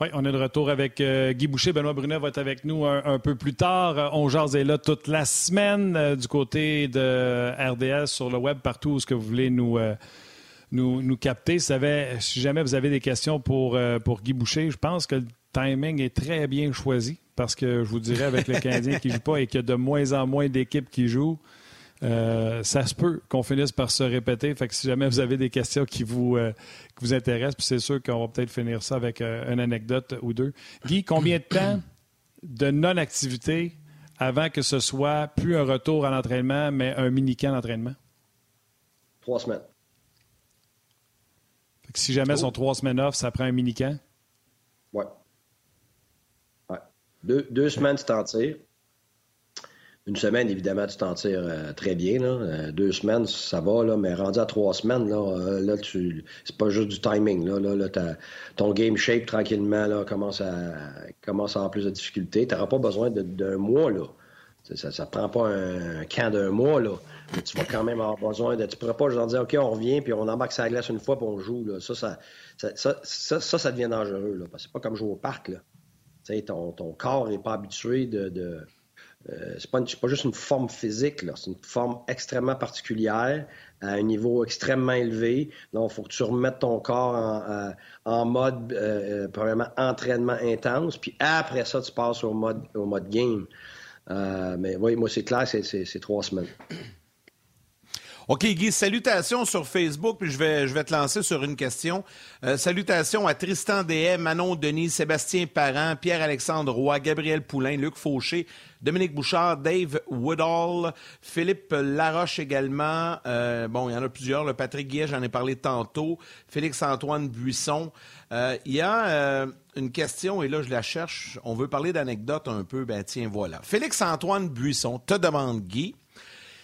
Oui, on est de retour avec euh, Guy Boucher. Benoît Brunet va être avec nous un, peu plus tard. Euh, on jase est là toute la semaine euh, du côté de RDS sur le web, partout où ce que vous voulez nous, nous, nous, capter. Si, jamais vous avez des questions pour, pour Guy Boucher, je pense que le timing est très bien choisi parce que je vous dirais avec le Canadien qui ne joue pas et qu'il y a de moins en moins d'équipes qui jouent, euh, ça se peut qu'on finisse par se répéter. Fait que si jamais vous avez des questions qui vous, euh, vous intéressent, puis c'est sûr qu'on va peut-être finir ça avec euh, une anecdote ou deux. Guy, combien de temps de non-activité avant que ce soit plus un retour à l'entraînement, mais un mini-camp d'entraînement? Trois semaines. Fait que si jamais oh. sont trois semaines off, ça prend un mini-camp? Oui. Ouais. Deux, deux semaines, tu t'en tires. Une semaine, évidemment, tu t'en tires euh, très bien. Euh, deux semaines, ça va, là, mais rendu à trois semaines, là, euh, là tu... c'est pas juste du timing. Là, là, ton game shape, tranquillement, là, commence, à... commence à avoir plus de difficultés. Tu n'auras pas besoin d'un mois. Là. Ça ne prend pas un camp d'un mois. Là. Mais tu vas quand même avoir besoin de. Tu ne pourras pas juste dire OK, on revient, puis on embarque sa glace une fois, puis on joue. Là. Ça, ça, ça, ça, ça, devient dangereux. Là, parce que c'est pas comme jouer au parc. Là. Ton, ton corps n'est pas habitué de euh, c'est pas, pas, juste une forme physique, c'est une forme extrêmement particulière, à un niveau extrêmement élevé. Donc, il faut que tu remettes ton corps en, euh, mode, euh, premièrement, entraînement intense, puis après ça, tu passes au mode, au mode game. mais oui, moi, c'est clair, c'est trois semaines. OK, Guy, salutations sur Facebook, puis je vais, je vais te lancer sur une question. Euh, salutations à Tristan DM, Manon Denis, Sébastien Parent, Pierre-Alexandre Roy, Gabriel Poulain, Luc Fauché, Dominique Bouchard, Dave Woodall, Philippe Laroche également. Euh, bon, il y en a plusieurs. Le Patrick Guillet, j'en ai parlé tantôt. Félix-Antoine Buisson. Euh, il y a une question, et là, je la cherche. On veut parler d'anecdotes un peu. Ben, tiens, voilà. Félix-Antoine Buisson te demande, Guy,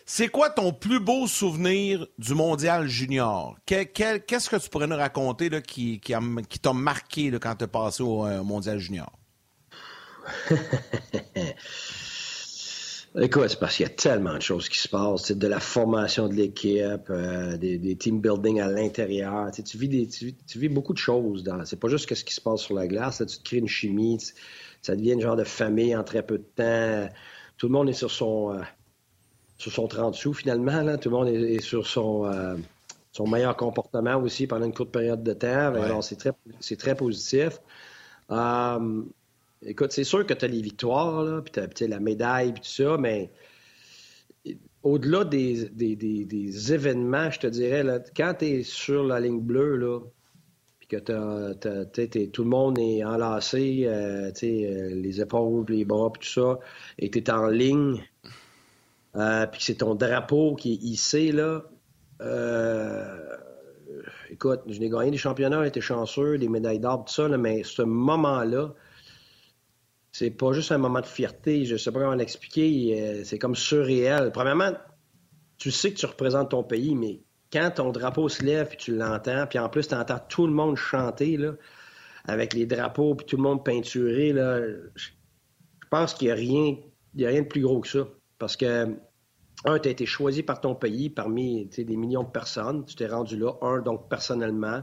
c'est quoi ton plus beau souvenir du mondial junior? Qu'est-ce que tu pourrais nous raconter qui, t'a marqué quand tu es passé au euh, mondial junior? Écoute, c'est parce qu'il y a tellement de choses qui se passent, de la formation de l'équipe, euh, des, team building à l'intérieur. Tu, vis beaucoup de choses. C'est pas juste ce qui se passe sur la glace. tu te crées une chimie, ça devient un genre de famille en très peu de temps. Tout le monde est sur son, euh, sur son 30 sous finalement. Là? Tout le monde est, sur son, euh, son meilleur comportement aussi pendant une courte période de temps. Alors, c'est très, c'est très positif. Euh, écoute, c'est sûr que tu as les victoires, puis tu as la médaille, puis tout ça, mais au-delà des, des, événements, je te dirais, là, quand tu es sur la ligne bleue, là, puis que tout le monde est enlacé, euh, les épaules, les bras, puis tout ça, et tu es en ligne, euh, puis c'est ton drapeau qui est hissé, là. Euh, écoute, je n'ai gagné des championnats, j'ai été chanceux, des médailles d'or, tout ça, mais ce moment-là, c'est pas juste un moment de fierté, je sais pas comment l'expliquer, euh, c'est comme surréel. Premièrement, tu sais que tu représentes ton pays, mais quand ton drapeau se lève et tu l'entends, puis en plus tu entends tout le monde chanter là, avec les drapeaux puis tout le monde peinturé, là, je pense qu'il n'y a a rien de plus gros que ça. Parce que, un, tu as été choisi par ton pays parmi des millions de personnes. Tu t'es rendu là. Un, donc personnellement.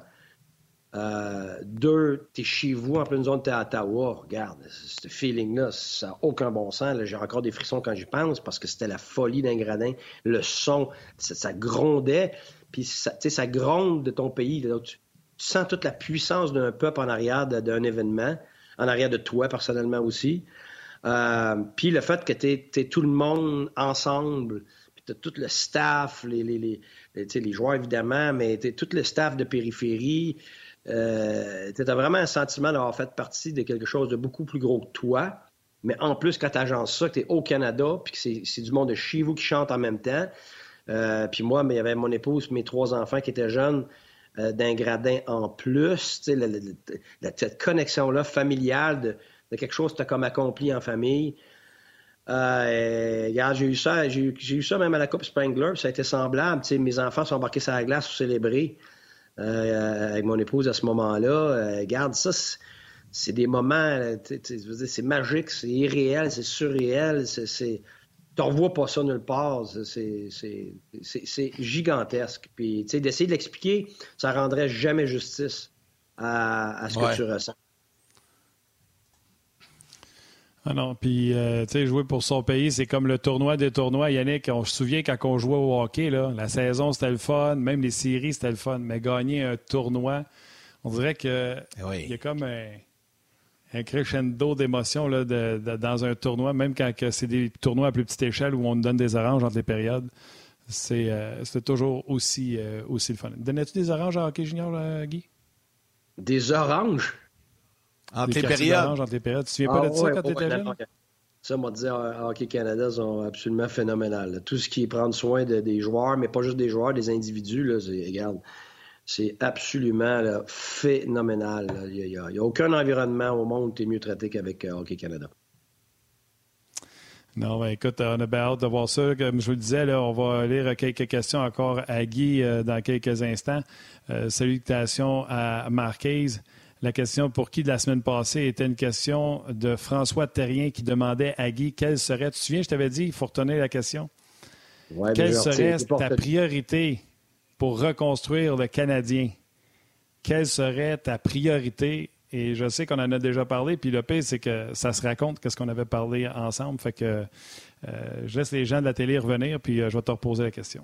Euh, deux, tu es chez vous en pleine zone, tu à Ottawa. Regarde, ce feeling-là, ça n'a aucun bon sens. J'ai encore des frissons quand j'y pense parce que c'était la folie d'un gradin. Le son, ça, grondait. Puis ça, ça gronde de ton pays. tu, sens toute la puissance d'un peuple en arrière d'un événement, en arrière de toi personnellement aussi. Euh, puis le fait que tu es, tout le monde ensemble, puis tu tout le staff, les, les, les, les, joueurs évidemment, mais tu tout le staff de périphérie. Euh, tu as vraiment un sentiment d'avoir fait partie de quelque chose de beaucoup plus gros que toi. Mais en plus, quand tu agences ça, que tu es au Canada, puis que c'est du monde de chez vous qui chante en même temps. Euh, puis moi, il y avait mon épouse, mes trois enfants qui étaient jeunes, euh, d'un gradin en plus. La, la, cette connexion-là familiale de de quelque chose que tu as comme accompli en famille. Euh, j'ai eu ça, j'ai eu ça même à la Coupe Spangler, ça a été semblable. mes enfants sont embarqués sur la glace pour célébrer euh, avec mon épouse à ce moment-là. Euh, regarde, ça, c'est des moments, c'est magique, c'est irréel, c'est surréel, c'est. Tu revois pas ça nulle part. C'est gigantesque. Puis, d'essayer de l'expliquer, ça rendrait jamais justice à, ce que tu ressens. Ah non, puis, euh, tu sais, jouer pour son pays, c'est comme le tournoi des tournois. Yannick, on se souvient quand on jouait au hockey, là, la saison, c'était le fun, même les séries, c'était le fun. Mais gagner un tournoi, on dirait que eh il y a comme un, crescendo d'émotions dans un tournoi, même quand c'est des tournois à plus petite échelle où on donne des oranges entre les périodes. C'est euh, toujours aussi, euh, aussi le fun. Donnais-tu des oranges à hockey junior, Guy? Des oranges? Entre les périodes. Entre les périodes. Tu te souviens pas de ça ah, quand tu étais jeune? Ça, m'a dit, Hockey Canada sont absolument phénoménal. Tout ce qui est prendre soin des joueurs, mais pas juste des joueurs, des individus, là, regarde, c'est absolument phénoménal. Il n'y a, aucun environnement au monde qui est mieux traité qu'avec euh, Hockey Canada. Non, ben, écoute, on a bien hâte de voir ça. Comme je vous le disais, là, on va lire quelques questions encore à Guy euh, dans quelques instants. Euh, salutations à Marquise. La question pour qui de la semaine passée était une question de François Terrien qui demandait à Guy quelle serait, tu te souviens, je t'avais dit, il faut retenir la question. quelle serait ta priorité pour reconstruire le Canadien? Quelle serait ta priorité? Et je sais qu'on en a déjà parlé, puis le pire, c'est que ça se raconte qu'est-ce qu'on avait parlé ensemble. Fait que euh, je laisse les gens de la télé revenir, puis euh, je vais te reposer la question.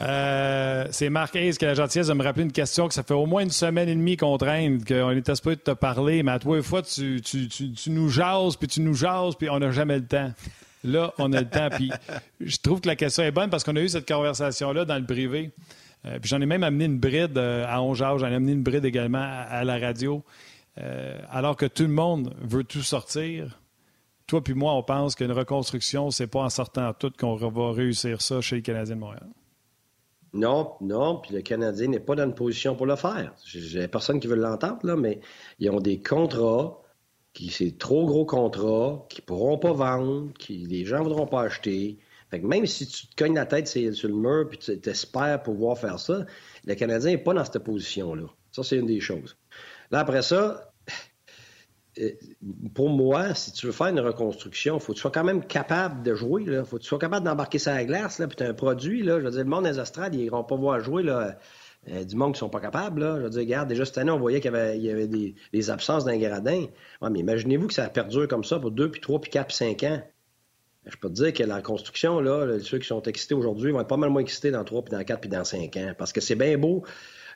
Euh, c'est Marc Hayes qui a la gentillesse de me rappeler une question que ça fait au moins une semaine et demie qu'on traîne, qu'on était supposé de te parler, mais à toi, une fois, tu, nous jases, puis tu nous jases, puis on n'a jamais le temps. Là, on a le temps. Puis je trouve que la question est bonne parce qu'on a eu cette conversation-là dans le privé. Euh, puis j'en ai même amené une bride euh, à Ongeage, j'en ai amené une bride également à, la radio. alors que tout le monde veut tout sortir, toi puis moi, on pense qu'une reconstruction, c'est pas en sortant tout qu'on va réussir ça chez les Canadiens de Montréal. Non, non, puis le Canadien n'est pas dans une position pour le faire. J'ai personne qui veut l'entendre, là, mais ils ont des contrats, qui c'est trop gros contrats, qui pourront pas vendre, qui les gens voudront pas acheter. Fait que même si tu te cognes la tête sur le mur puis tu espères pouvoir faire ça, le Canadien n'est pas dans cette position-là. Ça, c'est une des choses. Là, après ça, pour moi, si tu veux faire une reconstruction, il faut que tu sois quand même capable de jouer. Il faut que tu sois capable d'embarquer ça à la glace. Là, puis tu un produit. Là, je veux dire, le monde des astrades, ils n'iront pas voir jouer là, euh, du monde qui ne sont pas capables. Là. Je veux dire, regarde, déjà cette année, on voyait qu'il y avait, des, absences d'un gradin. mais imaginez-vous que ça perdure comme ça pour 2, puis 3, puis 4, puis 5 ans. Je peux te dire que la construction, là, ceux qui sont excités aujourd'hui vont être pas mal moins excités dans 3, puis dans 4, puis dans 5 ans. Parce que c'est bien beau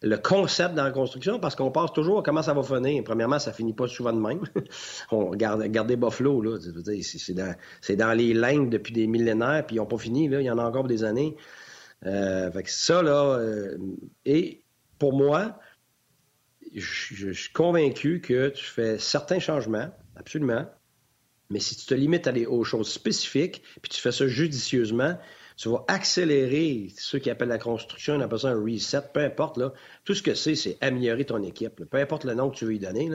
le concept dans la construction parce qu'on pense toujours à comment ça va finir. Premièrement, ça finit pas souvent de même. on regarde, regardez Buffalo, là. C'est dans, dans, les lignes depuis des millénaires, puis ils n'ont pas fini, là. Il y en a encore des années. Euh, fait que ça, là, euh, et pour moi, je, suis convaincu que tu fais certains changements, absolument, mais si tu te limites à aux choses spécifiques, puis tu fais ça judicieusement, tu vas accélérer ceux qui appellent la construction, on appelle ça un reset, peu importe. Là, tout ce que c'est, c'est améliorer ton équipe. Peu importe le nom que tu veux y donner,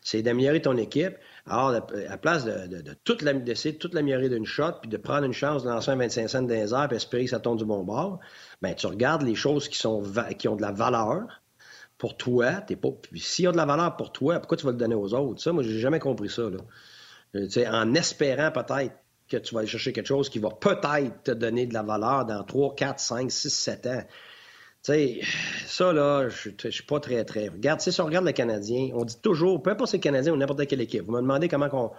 c'est d'améliorer ton équipe. Alors, à la place de, d'essayer de toute l'améliorer d'une shot, puis de prendre une chance de lancer un 25 cents dans les puis espérer que ça tombe du bon bord, ben, tu regardes les choses qui, sont qui ont de la valeur pour toi. T'es pas... S'il y de la valeur pour toi, pourquoi tu vas le donner aux autres? Ça, moi, j'ai jamais compris ça. Là. Euh, en espérant peut-être que tu vas aller chercher quelque chose qui va peut-être te donner de la valeur dans 3, 4, 5, 6, 7 ans. Tu sais, ça, là, je ne suis pas très, très. Regarde, si on regarde le Canadien, on dit toujours, peu importe si c'est le Canadien ou n'importe quelle équipe, vous me demandez comment on,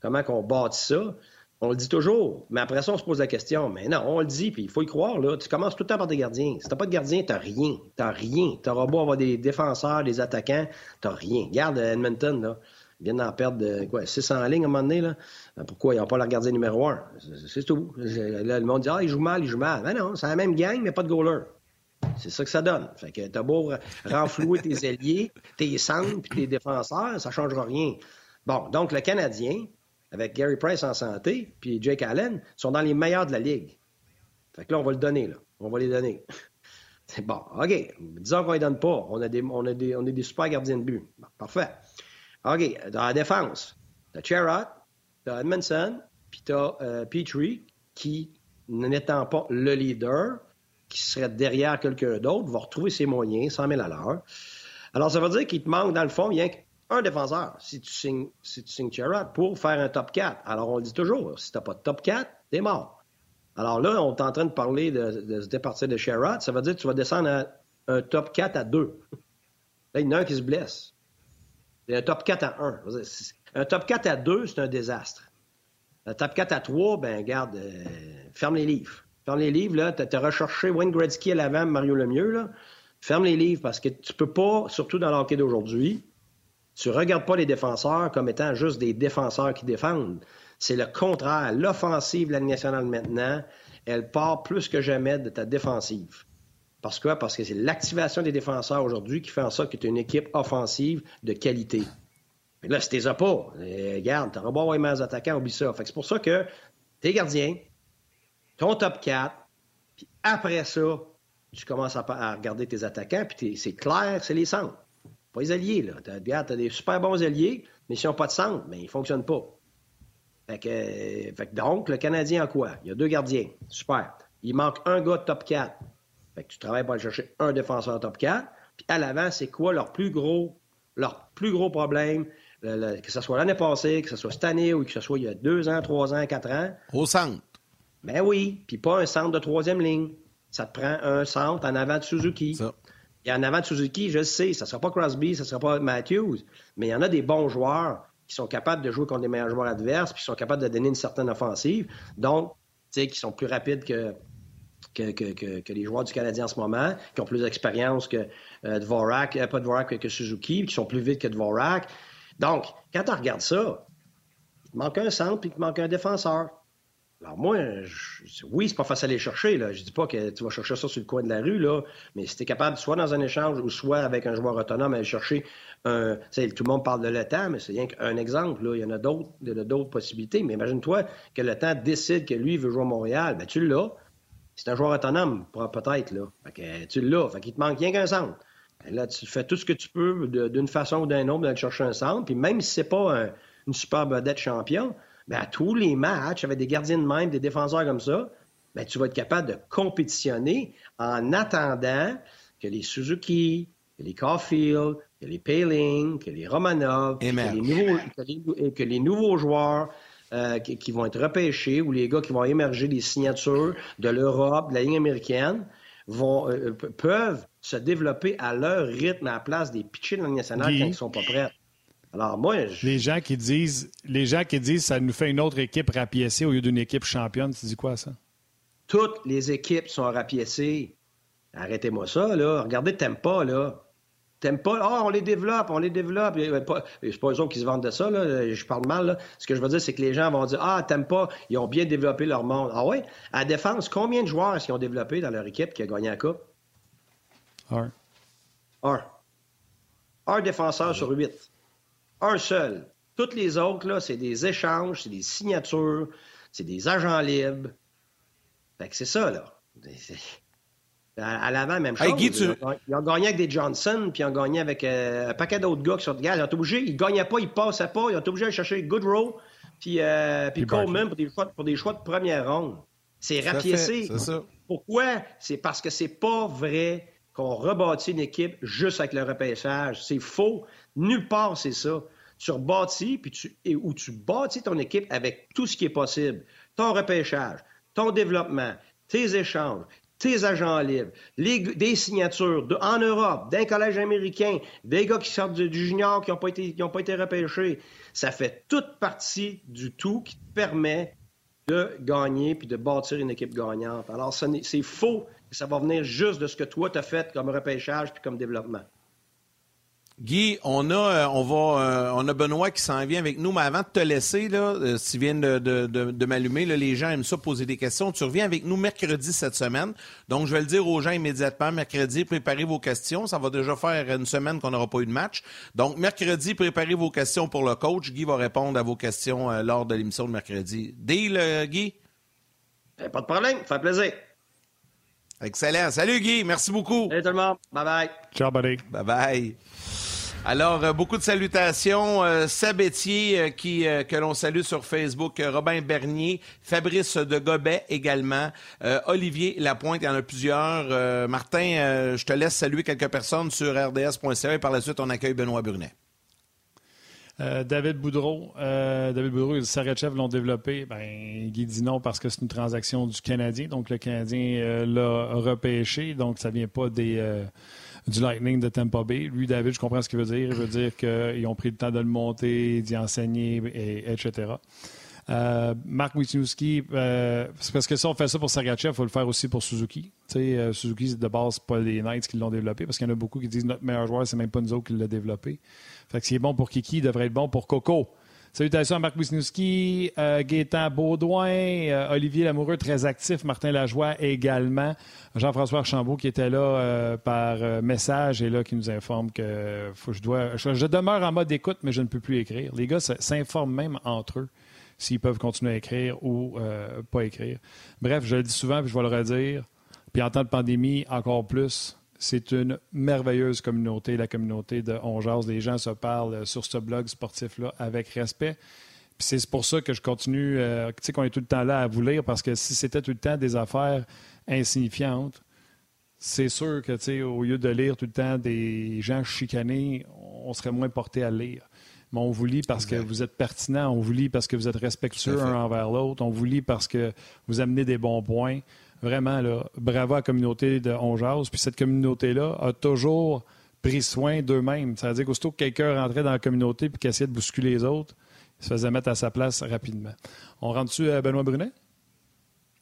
comment qu'on bâtit ça. On le dit toujours, mais après ça, on se pose la question. Mais non, on le dit, puis il faut y croire, là. Tu commences tout le temps des gardiens. Si t'as pas de gardien, t'as rien. T'as rien. T'auras beau avoir des défenseurs, des attaquants, t'as rien. Regarde Edmonton, là. Ils viennent d'en perdre de, quoi, 600 lignes à un moment donné. Là. Ben, pourquoi ils n'ont pas leur gardien numéro un? C'est tout. Là, le monde dit Ah, il joue mal, il joue mal. Ben non, c'est la même gang, mais pas de goaler. C'est ça que ça donne. Fait que t'as beau renflouer tes ailiers, tes centres puis tes défenseurs, ça ne changera rien. Bon, donc le Canadien, avec Gary Price en santé, puis Jake Allen, sont dans les meilleurs de la Ligue. Fait que là, on va le donner. Là. On va les donner. Bon, OK. Disons qu'on ne les donne pas. On a des, on a des, on a des super gardiens de but. parfait. OK. Dans la défense, t'as Cherrod, t'as Edmondson, puis t'as euh, Petrie, qui, n'étant pas le leader, qui serait derrière quelqu'un d'autre, va retrouver ses moyens, 100 000 à l'heure. Alors, ça veut dire qu'il te manque, dans le fond, rien qu'un défenseur, si tu signes, si tu signes pour faire un top 4. Alors, on le dit toujours, si t'as pas de top 4, t'es mort. Alors là, on est en train de parler de, se départir de Sherrod. Ça veut dire que tu vas descendre à un top 4 à 2. Là, il y en a un qui se blesse. Un top 4 à 1. Un top 4 à 2, c'est un désastre. Un top 4 à 3, ben garde, euh, ferme les livres. Ferme les livres, là. Tu as, recherché Wayne Gretzky à l'avant, Mario Lemieux, là. Ferme les livres parce que tu peux pas, surtout dans l'hockey d'aujourd'hui, tu regardes pas les défenseurs comme étant juste des défenseur qui défendent. C'est le contraire. L'offensive la nationale maintenant, elle part plus que jamais de ta défensive. Parce que, parce que c'est l'activation des défenseurs aujourd'hui qui fait en sorte que tu es une équipe offensive de qualité. Mais là, si t'es pas, eh, regarde, t'auras pas avoir les attaquants, oublie ça. Fait c'est pour ça que tes gardiens, ton top 4, puis après ça, tu commences à, regarder tes attaquants, puis c'est clair, c'est les centres. Pas les alliés, là. T'as, as des super bons alliés, mais s'ils n'ont pas de centre, mais ben, ils ne fonctionnent pas. Fait que, donc, le Canadien a quoi? Il y a deux gardiens. Super. Il manque un gars de top 4. Fait que tu travailles pour aller chercher un défenseur top 4. Puis à l'avant, c'est quoi leur plus gros, leur plus gros problème? que ce soit l'année passée, que ce soit cette année ou que ce soit il y a deux ans, trois ans, quatre ans. Au centre. Ben oui. Puis pas un centre de troisième ligne. Ça te prend un centre en avant de Suzuki. Ça. Et en avant de Suzuki, je sais, ça ne sera pas Crosby, ça ne sera pas Matthews, mais il y en a des bons joueurs qui sont capables de jouer contre des meilleurs joueurs adverses, puis qui sont capables de donner une certaine offensive. Donc, tu sais, qui sont plus rapides que, que, les joueurs du Canadien en ce moment, qui ont plus d'expérience que euh, Dvorak, euh, pas Dvorak que, Suzuki, qui sont plus vite que Dvorak. Donc, quand tu regardes ça, il manque un centre puis il manque un défenseur. Alors moi, je, oui, c'est pas facile à aller chercher. Là. Je dis pas que tu vas chercher ça sur le coin de la rue, là, mais si tu es capable, soit dans un échange ou soit avec un joueur autonome, aller chercher un. Tout le monde parle de temps, mais c'est rien qu'un exemple. Là. Il y en a d'autres, d'autres possibilités. Mais imagine-toi que temps décide que lui veut jouer à Montréal. Ben, tu l'as. C'est un joueur autonome, peut-être. Là. que, tu l'as. Fait qu'il te manque rien qu'un centre. Ben, là, tu fais tout ce que tu peux d'une façon ou d'une autre d'aller chercher un centre. Puis même si c'est pas une super vedette champion, ben, à tous les matchs, avec des gardiens de même, des défenseurs comme ça, ben, tu vas être capable de compétitionner en attendant que les Suzuki, que les Caulfield, que les Paling, que les Romanov, que les, nouveaux, que, les, nouveaux, joueurs euh, qui, vont être repêchés ou les gars qui vont émerger des signatures de l'Europe, de la ligne américaine, vont, euh, peuvent se développer à leur rythme à la place des pitchers de la nationale quand ils ne sont pas prêts. Alors moi, les gens qui disent, les gens qui disent, ça nous fait une autre équipe rapiécée au lieu d'une équipe championne, tu dis quoi ça? Toutes les équipes sont rapiécées. Arrêtez-moi ça là. Regardez pas là. T'aimes pas, oh, on les développe, on les développe. C'est pas eux autres qui se vendent de ça, là. je parle mal. Là. Ce que je veux dire, c'est que les gens vont dire Ah, t'aimes pas, ils ont bien développé leur monde. Ah ouais? À défense, combien de joueurs est-ce qu'ils ont développé dans leur équipe qui a gagné la Coupe? Un. Un. Un défenseur sur huit. Un seul. Toutes les autres, là, c'est des échanges, c'est des signatures, c'est des agents libres. Fait que c'est ça, là. À, l'avant, même chose. ils, ont, gagné avec des Johnson, puis ils ont gagné avec euh, un paquet d'autres gars qui sont de gaz. Ils ont été obligés, ils gagnaient pas, ils passaient pas. Ils ont été obligés de chercher Goodrow, puis, euh, puis Coleman pour des, choix, pour des choix de première ronde. C'est rapiécé. Pourquoi? C'est parce que c'est pas vrai qu'on rebâtit une équipe juste avec le repêchage. C'est faux. Nulle part, c'est ça. Tu rebâtis, puis tu, ou tu bâtis ton équipe avec tout ce qui est possible. Ton repêchage, ton développement, tes échanges, tes agents libres, des signatures en Europe, d'un collège américain, des gars qui sortent du, junior qui n'ont pas, été, repêchés. Ça fait toute partie du tout qui te permet de gagner puis de bâtir une équipe gagnante. Alors, c'est faux ça va venir juste de ce que toi, tu as fait comme repêchage puis comme développement. Guy, on a, euh, on va, euh, on a Benoît qui s'en vient avec nous, mais avant de te laisser, là, euh, si tu viens de, de, de, m'allumer, les gens aiment ça poser des questions. Tu reviens avec nous mercredi cette semaine. Donc, je vais le dire aux gens immédiatement. Mercredi, préparez vos questions. Ça va déjà faire une semaine qu'on n'aura pas eu de match. Donc, mercredi, préparez vos questions pour le coach. Guy va répondre à vos questions lors de l'émission de mercredi. Deal, Guy? pas de problème. Ça fait plaisir. Excellent. Salut Guy, merci beaucoup. Salut tout le monde. Bye bye. Ciao, buddy. Bye bye. Alors, euh, beaucoup de salutations. Euh, Sabetier, euh, que l'on salue sur Facebook, Robin Bernier, Fabrice de Gobet également, Olivier Lapointe, il y en a plusieurs. Martin, je te laisse saluer quelques personnes sur rds.ca et par la suite, on accueille Benoît Brunet. David Boudreau, David Boudreau et Sarachev l'ont développé. Ben, Guy dit non parce que c'est une transaction du Canadien. Donc, le Canadien l'a repêché. Donc, ça vient pas des, du Lightning de Tampa Bay. Lui, David, je comprends ce qu'il veut dire. Il veut dire qu'ils ont pris le temps de le monter, d'y enseigner, et, etc. Euh, Marc Wisniewski, euh, parce que si on fait ça pour Sergachev, il faut le faire aussi pour Suzuki. Euh, Suzuki, de base, pas les Knights qui l'ont développé, parce qu'il y en a beaucoup qui disent notre meilleur joueur, c'est même pas nous autres qui l'a développé. Fait que s'il est bon pour Kiki, il devrait être bon pour Coco. Salutations à Marc Wisniewski, euh, Gaétan Baudouin, euh, Olivier Lamoureux, très actif, Martin Lajoie également, Jean-François Archambault qui était là euh, par euh, message et là qui nous informe que faut, je, dois, je, je demeure en mode écoute, mais je ne peux plus écrire. Les gars s'informent même entre eux s'ils peuvent continuer à écrire ou pas écrire. Bref, je le dis souvent, puis je vais le redire. Puis en temps de pandémie, encore plus, c'est une merveilleuse communauté, la communauté de On Jase. Les gens se parlent sur ce blog sportif-là avec respect. Puis c'est pour ça que je continue, euh, tu sais qu'on est tout le temps là à vous lire, parce que si c'était tout le temps des affaires insignifiantes, c'est sûr que, tu sais, au lieu de lire tout le temps des gens chicanés, on serait moins porté à lire. Mais on vous lit parce que vous êtes pertinent, on vous lit parce que vous êtes respectueux un envers l'autre, on vous lit parce que vous amenez des bons points. Vraiment, là, bravo à la communauté de On Jase. Puis cette communauté-là a toujours pris soin d'eux-mêmes. Ça veut dire qu'aussitôt que quelqu'un rentrait dans la communauté et qu'il essayait de bousculer les autres, il se faisait mettre à sa place rapidement. On rentre dessus à Benoît Brunet?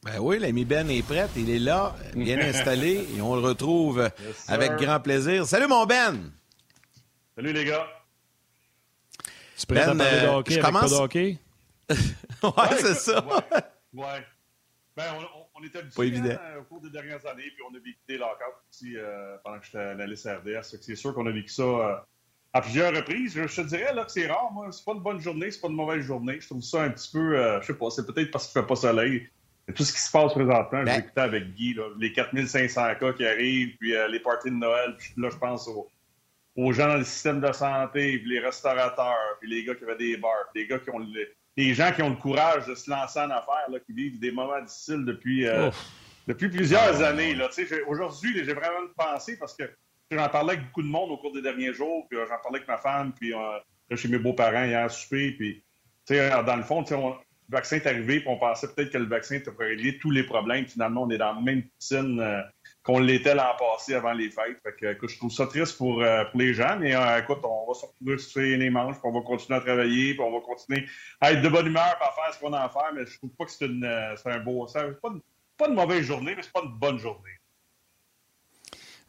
Ben oui, l'ami Ben est prêt, il est là, bien installé, et on le retrouve avec grand plaisir. Salut mon Ben! Salut les gars. Tu prêt à Ben, parler de euh, hockey je avec commence- pas de hockey? ouais, c'est ça. Ouais. ouais. Ben, on, on, on habitué Pas évident. hein, au cours des dernières années, puis on a vécu des lockouts aussi euh, pendant que j'étais à la liste RDS. C'est sûr qu'on a vécu ça euh, à plusieurs reprises. Je, je te dirais là, que c'est rare, moi. C'est pas une bonne journée, c'est pas une mauvaise journée. Je trouve ça un petit peu, euh, je sais pas, c'est peut-être parce qu'il fait pas soleil. Et tout ce qui se passe présentement, Ben- j'ai écouté avec Guy, là, les 4500 cas qui arrivent, puis euh, les parties de Noël, puis là, je pense aux, aux gens dans le système de santé, puis les restaurateurs, puis les gars qui avaient des bars, puis les gars qui ont le, les gens qui ont le courage de se lancer en affaires, là, qui vivent des moments difficiles depuis, euh, depuis plusieurs années. Sais, j'ai- Aujourd'hui, j'ai vraiment pensé parce que j'en parlais avec beaucoup de monde au cours des derniers jours, puis euh, j'en parlais avec ma femme, puis euh, là, chez mes beaux-parents hier à souper, puis dans le fond, on- le vaccin est arrivé, puis on pensait peut-être que le vaccin pourrait régler tous les problèmes. Finalement, on est dans la même piscine qu'on l'était l'an passé avant les fêtes. Fait que, écoute, je trouve ça triste pour, euh, pour les gens, mais euh, écoute, on va se retrouver les manches, puis on va continuer à travailler, puis on va continuer à être de bonne humeur, puis à faire ce qu'on a à faire, mais je trouve pas que c'est une, euh, c'est un beau, c'est pas une, pas une mauvaise journée, mais c'est pas une bonne journée.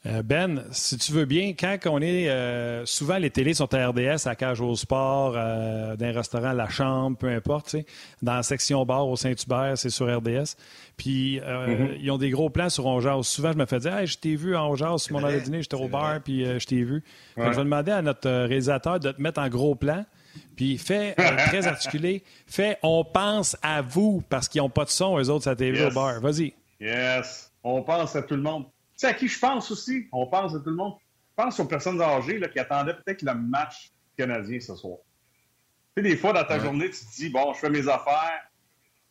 Euh, Ben, si tu veux bien, quand on est. euh, souvent, les télés sont à RDS, à Cage au Sport, euh, dans un restaurant, à la Chambre, peu importe. Dans la section bar au Saint-Hubert, c'est sur RDS. Puis, euh, ils ont des gros plans sur Ongeas. Souvent, je me fais dire Hey, je t'ai vu à Ongeas sur mon heure de dîner, j'étais au bar, puis, je t'ai vu. Je vais demander à notre réalisateur de te mettre en gros plan. Puis, fait euh, très articulé. Fait On pense à vous, parce qu'ils n'ont pas de son, eux autres, ça TV Yes. au bar. Vas-y. Yes. On pense à tout le monde. Tu sais à qui je pense aussi? On pense à tout le monde. Je pense aux personnes âgées là, qui attendaient peut-être le match canadien ce soir. Tu sais, des fois, dans ta journée, tu te dis, bon, je fais mes affaires.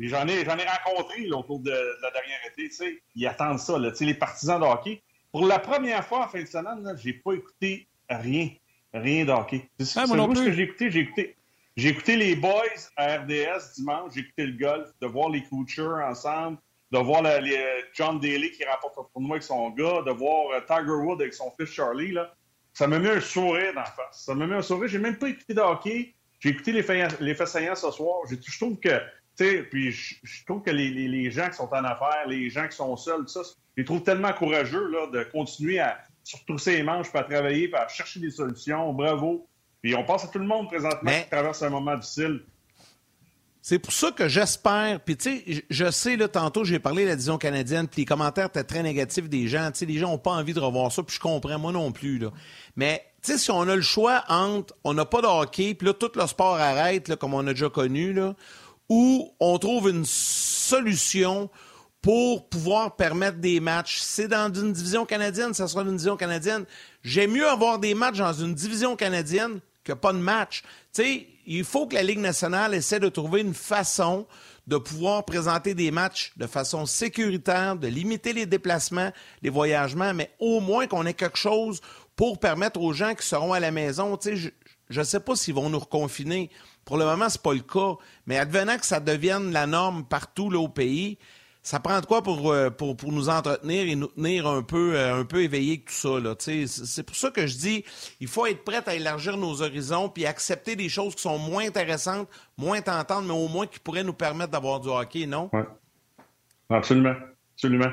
Et j'en ai, j'en ai rencontré là, au cours de, de la dernière été, tu sais. Ils attendent ça, là, tu sais, les partisans de hockey. Pour la première fois en fin de semaine, j'ai pas écouté rien. Rien de hockey. C'est Ah, ce que j'ai écouté? J'ai écouté. J'ai écouté les boys à RDS dimanche, j'ai écouté le golf, de voir les coachers ensemble, de voir les, John Daly qui remporte le tournoi avec son gars, de voir euh, Tiger Woods avec son fils Charlie, là, ça me met un sourire dans la face. Ça me met un sourire. J'ai même pas écouté de hockey. J'ai écouté les faits, les faits saillants ce soir. Je trouve que, puis je, je trouve que les, les- les gens qui sont en affaires, les gens qui sont seuls, ça, je les trouve tellement courageux là, de continuer à se retrousser les manches, puis à travailler, puis à chercher des solutions. Bravo. Puis on pense à tout le monde présentement Mais- qui traverse un moment difficile. C'est pour ça que j'espère. Puis, tu sais, je- sais, là, tantôt, j'ai parlé de la division canadienne, puis les commentaires étaient très négatifs des gens. Tu sais, les gens n'ont pas envie de revoir ça, puis je comprends, moi non plus, là. Mais, tu sais, si on a le choix entre on n'a pas de hockey, puis là, tout le sport arrête, là, comme on a déjà connu, là, ou on trouve une solution pour pouvoir permettre des matchs. C'est dans une division canadienne, ça sera une division canadienne. J'aime mieux avoir des matchs dans une division canadienne que pas de match. Tu sais, il faut que la Ligue nationale essaie de trouver une façon de pouvoir présenter des matchs de façon sécuritaire, de limiter les déplacements, les voyagements, mais au moins qu'on ait quelque chose pour permettre aux gens qui seront à la maison. Je ne sais pas s'ils vont nous reconfiner. Pour le moment, ce n'est pas le cas. Mais advenant que ça devienne la norme partout là, au pays, ça prend de quoi pour, euh, pour, pour, nous entretenir et nous tenir un peu, euh, un peu éveillés tout ça. Là, c'est pour ça que je dis il faut être prêt à élargir nos horizons puis accepter des choses qui sont moins intéressantes, moins tentantes, mais au moins qui pourraient nous permettre d'avoir du hockey, non? Oui. Absolument. Absolument.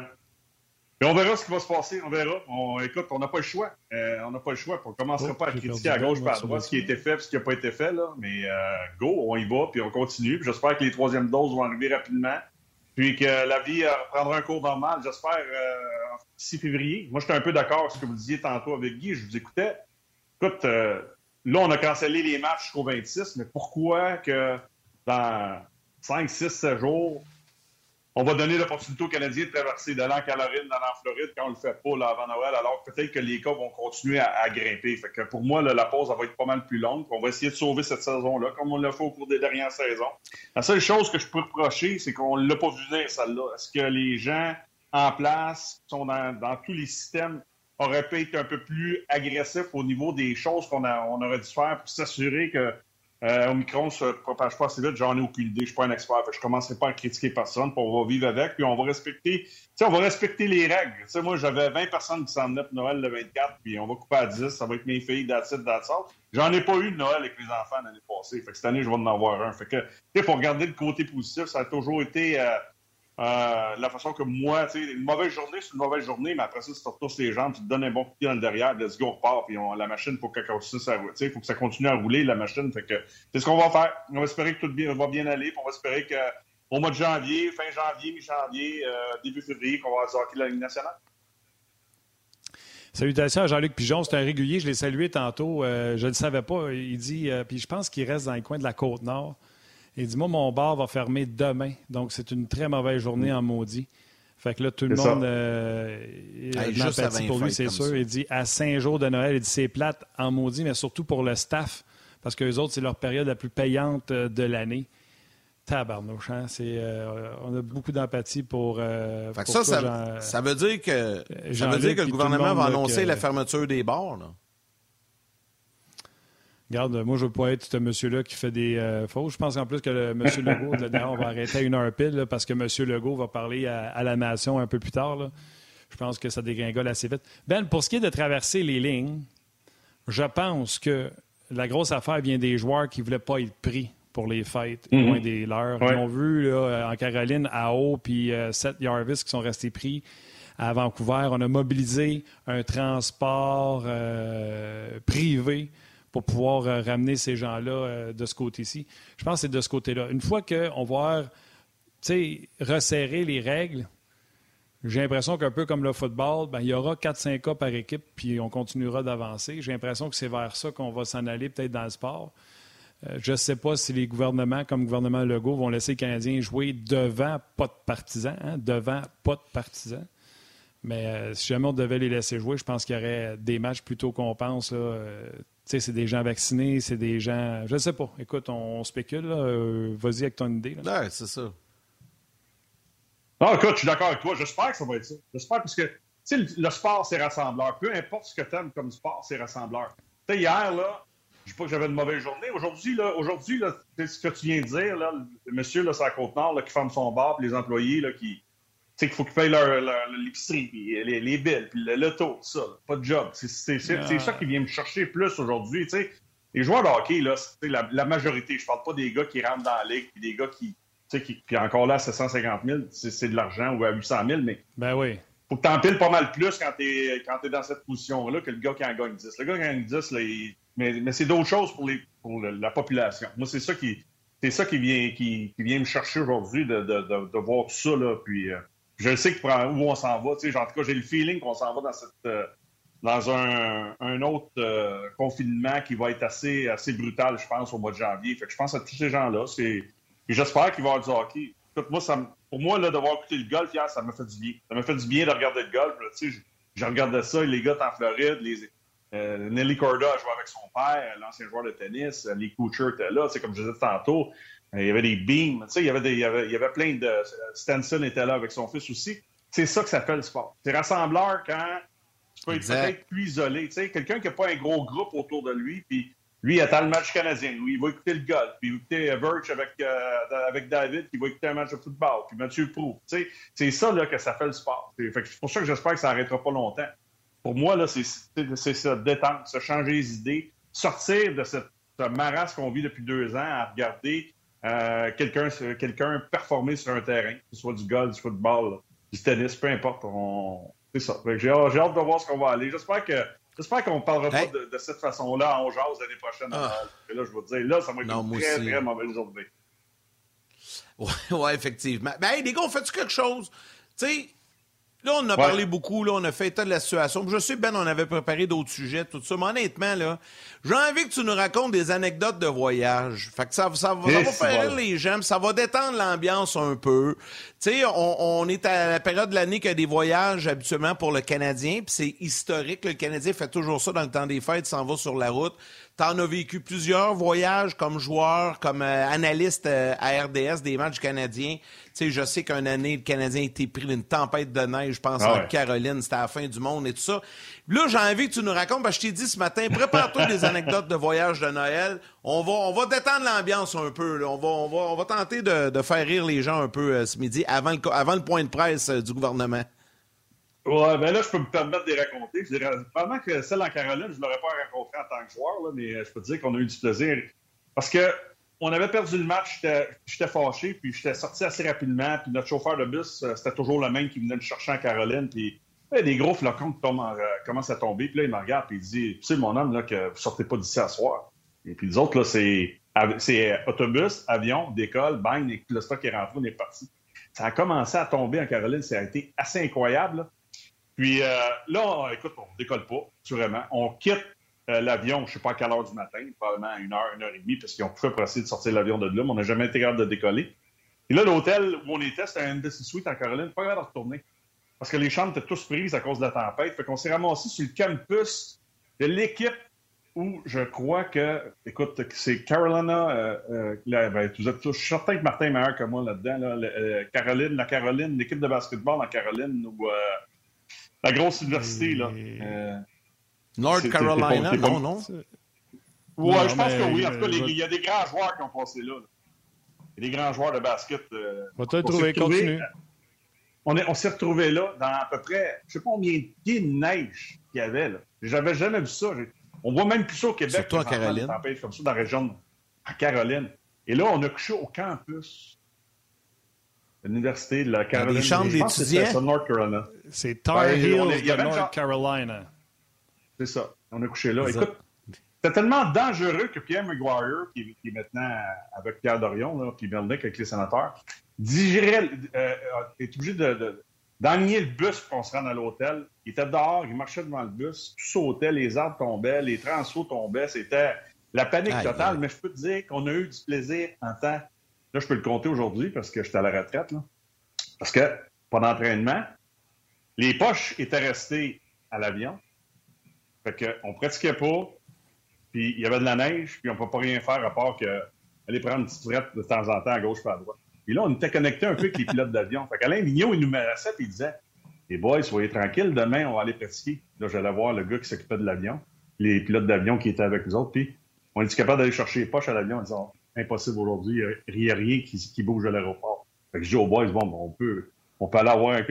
Et on verra ce qui va se passer, on verra. On, écoute, on n'a pas le choix. Euh, on n'a pas le choix. On ne commencera oh, pas à critiquer à gauche et à droite ce qui a été fait et ce qui n'a pas été fait. Là. Mais go, on y va, puis on continue. J'espère que les troisièmes doses vont arriver rapidement puis que la vie reprendra un cours normal, j'espère, euh, 6 février. Moi, j'étais un peu d'accord avec ce que vous disiez tantôt avec Guy, je vous écoutais. Écoute, euh, là, on a cancellé les matchs jusqu'au 26, mais pourquoi que dans 5, 6, 7 jours, on va donner l'opportunité aux Canadiens de traverser de l'an Caroline dans la Floride quand on le fait pas là, avant Noël, alors peut-être que les cas vont continuer à, grimper. Fait que pour moi, la pause va être pas mal plus longue. On va essayer de sauver cette saison-là, comme on l'a fait au cours des dernières saisons. La seule chose que je peux reprocher, c'est qu'on l'a pas vu celle-là. Est-ce que les gens en place, sont dans, tous les systèmes, auraient pu être un peu plus agressifs au niveau des choses qu'on on aurait dû faire pour s'assurer que euh, Omicron se propage pas assez vite, j'en ai aucune idée, je ne suis pas un expert. je ne commencerai pas à critiquer personne, puis on va vivre avec, puis on va respecter, on va respecter les règles. moi, j'avais 20 personnes qui s'en venaient pour Noël le 24, puis on va couper à 10, ça va être mes filles, that's it, J'en ai pas eu de Noël avec mes enfants l'année passée. Fait que cette année, je vais en avoir un. Fait que, pour regarder le côté positif, ça a toujours été euh, euh, la façon que moi, tu une mauvaise journée, c'est une mauvaise journée, mais après ça, tu te retournes les jambes, tu te donnes un bon coup de pied dans le derrière, let's go, on repart, puis on, la machine, faut continue ça, il faut que ça continue à rouler, la machine. Que c'est ce qu'on va faire. On va espérer que tout bien, va bien aller, puis on va espérer qu'au mois de janvier, fin janvier, mi-janvier, euh, début février, qu'on va avoir la Ligue nationale. Salutations à Jean-Luc Pigeon, c'est un régulier, je l'ai salué tantôt, euh, je ne le savais pas. Il dit, puis je pense qu'il reste dans le coin de la Côte-Nord. Il dit Moi, mon bar va fermer demain. Donc, c'est une très mauvaise journée en maudit. Fait que là, tout le monde euh, a pour lui, c'est sûr. Il dit à cinq jours de Noël, il dit c'est plate en maudit, mais surtout pour le staff, parce que les autres, c'est leur période la plus payante euh, de l'année. Tabarnouche, hein? Euh, on a beaucoup d'empathie pour, ça, ça, veut dire que, ça veut dire que le gouvernement va annoncer la fermeture des bars. Là. Regarde, moi, je veux pas être ce monsieur-là qui fait des euh, fausses. Je pense en plus que le, M. Legault, d'ailleurs, on va arrêter à une heure pile parce que M. Legault va parler à, la nation un peu plus tard. Je pense que ça dégringole assez vite. Ben, pour ce qui est de traverser les lignes, je pense que la grosse affaire vient des joueurs qui ne voulaient pas être pris pour les fêtes, mhm. loin des leurs. Ils ont vu là, en Caroline, à haut, puis euh, Seth Jarvis qui sont restés pris à Vancouver. On a mobilisé un transport euh, privé pour pouvoir euh, ramener ces gens-là euh, de ce côté-ci. Je pense que c'est de ce côté-là. Une fois qu'on va resserrer les règles, j'ai l'impression qu'un peu comme le football, ben, il y aura 4-5 cas par équipe, puis on continuera d'avancer. J'ai l'impression que c'est vers ça qu'on va s'en aller peut-être dans le sport. Euh, je ne sais pas si les gouvernements, comme le gouvernement Legault, vont laisser les Canadiens jouer devant pas de partisans, hein, devant pas de partisans. Mais si jamais on devait les laisser jouer, je pense qu'il y aurait des matchs plutôt qu'on pense. Là, c'est des gens vaccinés, c'est des gens. Je ne sais pas. Écoute, on, spécule. Euh, vas-y avec ton idée. Là. c'est ça. Non, écoute, je suis d'accord avec toi. J'espère que ça va être ça. J'espère parce que le, le sport, c'est rassembleur. Peu importe ce que tu aimes comme sport, c'est rassembleur. Tu sais, hier, là, je ne dis pas que j'avais une mauvaise journée. Aujourd'hui, là, aujourd'hui, là, ce que tu viens de dire, là, le monsieur, là, c'est à Côte-Nord, qui ferme son bar, puis les employés, là, qui, sais qu'il faut qu'ils payent leur, l'épicerie, puis les, les billes, puis l'auto, tout ça. Pas de job. C'est ça qui vient me chercher plus aujourd'hui. Les joueurs de hockey, là, la, la majorité, je parle pas des gars qui rentrent dans la ligue, puis des gars qui, qui puis encore là, 750 000, c'est de l'argent, ou à 800 000, mais ben oui. faut que tu empiles pas mal plus quand tu es, dans cette position-là que le gars qui en gagne 10. Le gars qui en gagne 10, là, mais, mais c'est d'autres choses pour, les, pour la population. Moi, c'est ça qui c'est ça qui vient, qui, qui vient me chercher aujourd'hui de, de, de, voir tout ça. Là, puis, euh, je sais que où on s'en va. en tout cas, j'ai le feeling qu'on s'en va dans cette euh, dans un, un autre euh, confinement qui va être assez, assez brutal, je pense, au mois de janvier. Fait que je pense à tous ces gens-là. J'espère qu'il va y avoir du hockey. écoute, moi, ça, pour moi, là, d'avoir écouté le golf hier, ça m'a fait du bien. Ça m'a fait du bien de regarder le golf. Tu sais, je, regardais ça, les gars en Floride, les, euh, Nelly Corda a joué avec son père, l'ancien joueur de tennis, les Kuchar étaient là, tu sais, comme je disais tantôt. Il y avait des beams, tu sais, il y avait, des, il y avait, il y avait plein de... Stenson était là avec son fils aussi. C'est ça que ça fait le sport. C'est rassembleur quand tu peux être peut-être plus isolé. Tu sais, quelqu'un qui n'a pas un gros groupe autour de lui, puis lui, il attend le match canadien. Lui, il va écouter le golf, puis il va écouter Birch avec, euh, avec David, puis il va écouter un match de football, puis Mathieu Prou. Tu sais, c'est ça là, que ça fait le sport. C'est pour ça que j'espère que ça n'arrêtera pas longtemps. Pour moi, là, c'est ça, détendre, se changer les idées, sortir de cette, ce qu'on vit depuis deux ans à regarder euh, quelqu'un quelqu'un performer sur un terrain, que ce soit du golf, du football, du tennis, peu importe. C'est ça. J'ai hâte de voir ce qu'on va aller. J'espère que J'espère qu'on ne parlera pas de, cette façon-là en jase l'année prochaine. Ah. Là, je vais te dire, là, ça va être une très, très mauvaise journée. Oui, ouais, effectivement. Ben, les gars, on fait quelque chose? Tu sais, Là, on a parlé beaucoup, là, on a fait état de la situation. Je sais, Ben, on avait préparé d'autres sujets, tout ça. Mais honnêtement, là, j'ai envie que tu nous racontes des anecdotes de voyage. Fait que ça, ça, va faire les gens, ça va détendre l'ambiance un peu. Tu sais, on, on, est à la période de l'année qu'il y a des voyages habituellement pour le Canadien, puis c'est historique. Le Canadien fait toujours ça dans le temps des fêtes, s'en va sur la route. T'en as vécu plusieurs voyages comme joueur, comme euh, analyste euh, à RDS des matchs canadiens. Tu sais, je sais qu'une année, le Canadien a été pris d'une tempête de neige, je pense, ah en Caroline, c'était à la fin du monde et tout ça. Là, j'ai envie que tu nous racontes, parce que je t'ai dit ce matin, prépare-toi des anecdotes de voyage de Noël. On va, on va détendre l'ambiance un peu. On, va, on, va, on va tenter de, de, faire rire les gens un peu euh, ce midi, avant le, avant le point de presse du gouvernement. Ouais, ben là, je peux me permettre de les raconter. Je dirais, probablement que celle en Caroline, je ne l'aurais pas rencontrée en tant que joueur, là, mais euh, je peux te dire qu'on a eu du plaisir. Parce que on avait perdu le match, j'étais fâché, puis j'étais sorti assez rapidement, puis notre chauffeur de bus, euh, c'était toujours le même qui venait me chercher en Caroline, puis des gros flocons qui euh, commencent à tomber, puis là, il me regarde, puis il dit, tu sais, mon homme, là, que vous sortez pas d'ici à soir. Et puis les autres, là, c'est autobus, avion, décolle, bang, et le stock est rentré, on est parti. Ça a commencé à tomber en Caroline, ça a été assez incroyable. Puis euh, là, écoute, on décolle pas, sûrement. On quitte euh, l'avion, je ne sais pas à quelle heure du matin, probablement à une heure, une heure et demie, parce qu'ils ont tout fait pour essayer de sortir l'avion de là, mais on n'a jamais été capable de décoller. Et là, l'hôtel où on était, c'était un Embassy Suite en Caroline, pas capable de retourner. Parce que les chambres étaient tous prises à cause de la tempête. Fait qu'on s'est ramassé sur le campus de l'équipe où je crois que, écoute, c'est Carolina, euh, ben, vous êtes tous, je suis certain que Martin est meilleur que moi là-dedans, là, Caroline, la Caroline, l'équipe de basketball en Caroline, où la grosse université, là. Euh, North Carolina, non, non? Oui, je pense que oui. En tout cas, il y a des grands joueurs qui ont passé là. Il y a des grands joueurs de basket. Euh, on trouvé, continue. On, on s'est retrouvés là dans à peu près, je ne sais pas combien de pieds de neige qu'il y avait. là. J'avais jamais vu ça. On voit même plus ça au Québec. Surtout à Caroline. Comme ça dans la région à Caroline. Et là, on a couché au campus l'université de la Caroline. Des chambres d'étudiants? C'est North Carolina. C'est Tar Heels de North Carolina. C'est ça. On a couché là. Écoute, c'était tellement dangereux que Pierre McGuire, qui, est maintenant avec Pierre Dorion, là, puis Melnick avec les sénateurs, digérait, euh, est obligé de, d'enligner le bus pour qu'on se rende à l'hôtel. Il était dehors, il marchait devant le bus, tout sautait, les arbres tombaient, les transports tombaient. C'était la panique totale. Mais je peux te dire qu'on a eu du plaisir en temps Là, je peux le compter aujourd'hui parce que j'étais à la retraite. Là. Parce que pendant l'entraînement, les poches étaient restées à l'avion. Fait qu'on pratiquait pas, puis il y avait de la neige, puis on ne peut pas rien faire à part que aller prendre une petite frette de temps en temps à gauche et à droite. Puis là, on était connectés un peu avec les pilotes d'avion. Fait qu'Alain Vigneault, il nous menaçait, puis il disait Les boys, soyez tranquilles, demain, on va aller pratiquer. Là, j'allais voir le gars qui s'occupait de l'avion, les pilotes d'avion qui étaient avec nous autres, puis on était capable d'aller chercher les poches à l'avion en disant impossible aujourd'hui. Il n'y a rien qui, bouge à l'aéroport. Fait que je dis aux boys, bon, on peut, on peut aller avoir un,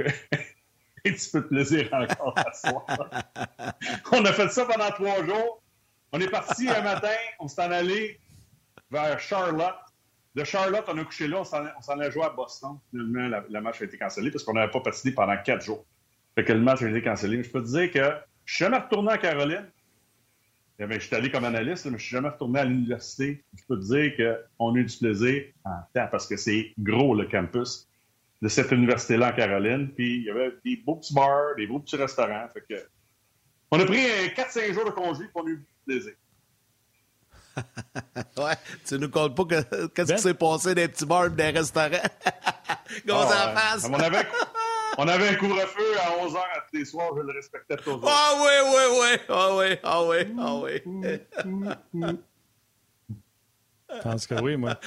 petit peu de plaisir encore à soir. on a fait ça pendant trois jours. On est parti un matin, on s'est en allé vers Charlotte. De Charlotte, on a couché là, on s'en est joué à Boston. Finalement, la, match a été cancellée parce qu'on n'avait pas patiné pendant quatre jours. Fait que le match a été cancellé. Mais je peux te dire que je suis jamais retourné à Caroline. Eh je suis allé comme analyste, mais je ne suis jamais retourné à l'université. Je peux te dire qu'on a eu du plaisir en temps parce que c'est gros le campus de cette université-là en Caroline. Puis il y avait des beaux petits bars, des beaux petits restaurants. Fait que... On a pris 4-5 jours de congé pour on a eu du plaisir. ouais, tu nous comptes pas qu'est-ce qui ben? s'est passé les petits bars et des restaurants? Grosse Ah, face. On avait, on avait un couvre-feu à 11h à tous les soirs, je le respectais toujours. Ah oui, oui, oui. Ah oui, ah oui, ah oui. Je pense que oui, moi.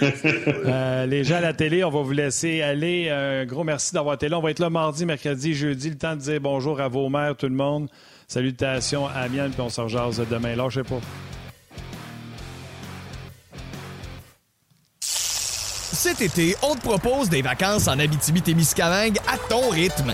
Euh, les gens à la télé, on va vous laisser aller. Un gros merci d'avoir été là. On va être là mardi, mercredi, jeudi. Le temps de dire bonjour à vos mères, tout le monde. Salutations à Miel, puis on se rejase demain. Lâchez pas. Cet été, on te propose des vacances en Abitibi-Témiscamingue à ton rythme.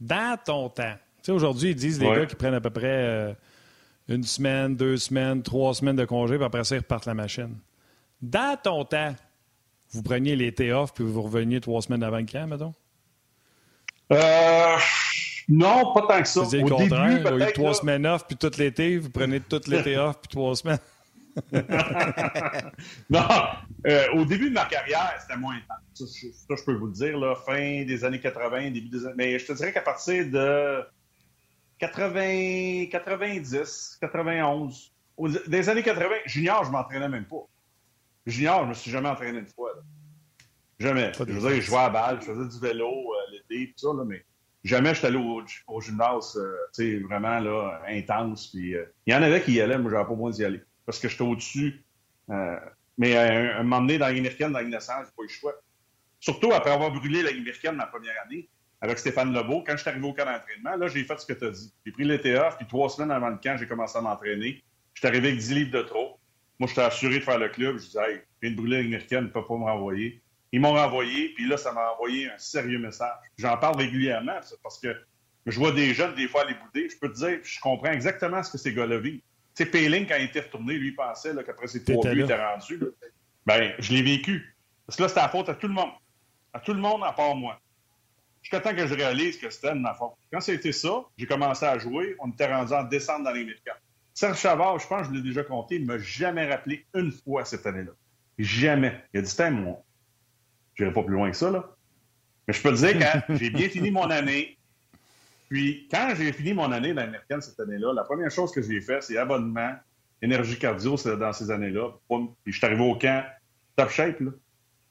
dans ton temps, tu sais, aujourd'hui, ils disent les gars qui prennent à peu près euh, une semaine, deux semaines, trois semaines de congé, puis après ça, ils repartent la machine. Dans ton temps, vous preniez l'été off, puis vous reveniez trois semaines avant le camp, mettons? Euh, non, pas tant que ça. Au contraire, début, au lieu de peut-être. trois là, semaines off, puis tout l'été, vous prenez tout l'été off, puis trois semaines. Non, euh, au début de ma carrière, c'était moins intense. Ça, je- ça, je peux vous le dire, là, fin des années 80, début des années... Mais je te dirais qu'à partir de 80, 90, 91, au- des années 80, junior, je m'entraînais même pas. Junior, je me suis jamais entraîné une fois. là. Jamais. Je veux dire, je jouais à la balle, je faisais du vélo euh, l'été, tout ça, là, mais jamais je suis allé au, au gymnase, euh, tu sais, vraiment là, intense. Puis, euh, il y en avait qui y allaient, moi, j'avais pas besoin d'y aller. Parce que j'étais au-dessus. Euh, mais euh, un dans la dans la Ligue nationale, j'ai pas eu le choix. Surtout après avoir brûlé la ma première année avec Stéphane Lebeau. Quand je suis arrivé au camp d'entraînement, là, j'ai fait ce que tu as dit. J'ai pris l'été off, puis trois semaines avant le camp, j'ai commencé à m'entraîner. Je suis arrivé avec 10 livres de trop. Moi, j'étais assuré de faire le club. Je disais, hey, viens de brûler la Ligue ne peuvent pas me renvoyer. Ils m'ont renvoyé, puis là, ça m'a envoyé un sérieux message. J'en parle régulièrement, parce que je vois des jeunes, des fois, les bouder. Je peux te dire, je comprends exactement ce que ces gars-là vivent. Tu sais, Péling, quand il était retourné, lui, il pensait qu'après ses trois buts, il était rendu. là. Ben, je l'ai vécu. Parce que là, c'était la faute à tout le monde. À tout le monde, à part moi. Jusqu'à temps que je réalise que c'était ma faute. Quand c'était ça, j'ai commencé à jouer. On était rendu en décembre dans les médicaments. Serge Chavard, je pense que je l'ai déjà compté, il ne m'a jamais rappelé une fois cette année-là. Jamais. Il a dit, Tiens, moi, je n'irai pas plus loin que ça, là. Mais je peux te dire, quand j'ai bien fini mon année, puis quand j'ai fini mon année dans l'américaine cette année-là, la première chose que j'ai fait, c'est abonnement, énergie cardio dans ces années-là. Puis je suis arrivé au camp, top shape, là.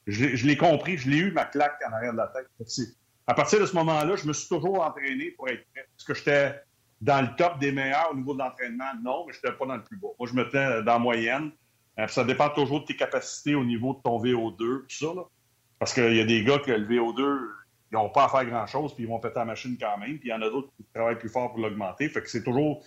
Je, l'ai- compris, je l'ai eu ma claque en arrière de la tête. À partir de ce moment-là, je me suis toujours entraîné pour être prêt. Est-ce que j'étais dans le top des meilleurs au niveau de l'entraînement? Non, mais je n'étais pas dans le plus bas. Moi, je me tenais dans la moyenne. Euh, ça dépend toujours de tes capacités au niveau de ton VO2, tout ça. Là. Parce qu'il y a des gars que le VO2, ils n'ont pas à faire grand-chose, puis ils vont péter la machine quand même. Puis il y en a d'autres qui travaillent plus fort pour l'augmenter. Fait que c'est toujours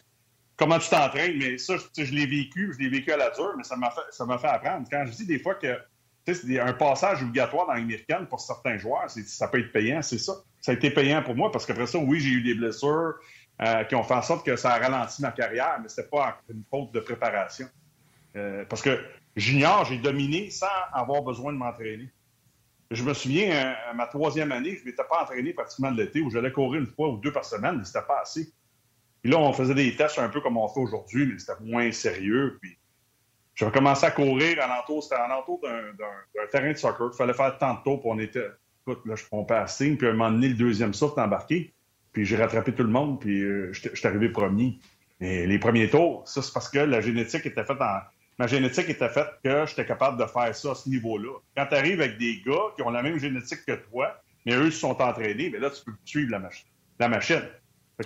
comment tu t'entraînes. Mais ça, je, l'ai vécu, je l'ai vécu à la dure, mais ça m'a fait, fait apprendre. Quand je dis des fois que c'est un passage obligatoire dans l'américaine pour certains joueurs, ça peut être payant, c'est ça. Ça a été payant pour moi parce qu'après ça, oui, j'ai eu des blessures euh, qui ont fait en sorte que ça a ralenti ma carrière, mais c'était pas une faute de préparation. Euh, parce que junior, j'ai dominé sans avoir besoin de m'entraîner. Je me souviens, euh, à ma troisième année, je ne m'étais pas entraîné pratiquement de l'été, où j'allais courir une fois ou deux par semaine, mais c'était pas assez. Puis là, on faisait des tests un peu comme on fait aujourd'hui, mais c'était moins sérieux. Puis j'ai recommencé à courir en entour, c'était en entour d'un, terrain de soccer. Il fallait faire tant de tours, puis on était. Écoute, là, je pompais à signe, puis à un moment donné, le deuxième souffle embarqué. Puis j'ai rattrapé tout le monde, puis euh, j'étais j'étais arrivé premier. Et les premiers tours, ça, c'est parce que la génétique était faite en. Ma génétique était faite que j'étais capable de faire ça à ce niveau-là. Quand tu arrives avec des gars qui ont la même génétique que toi, mais eux se sont entraînés, mais là, tu peux suivre la, la machine.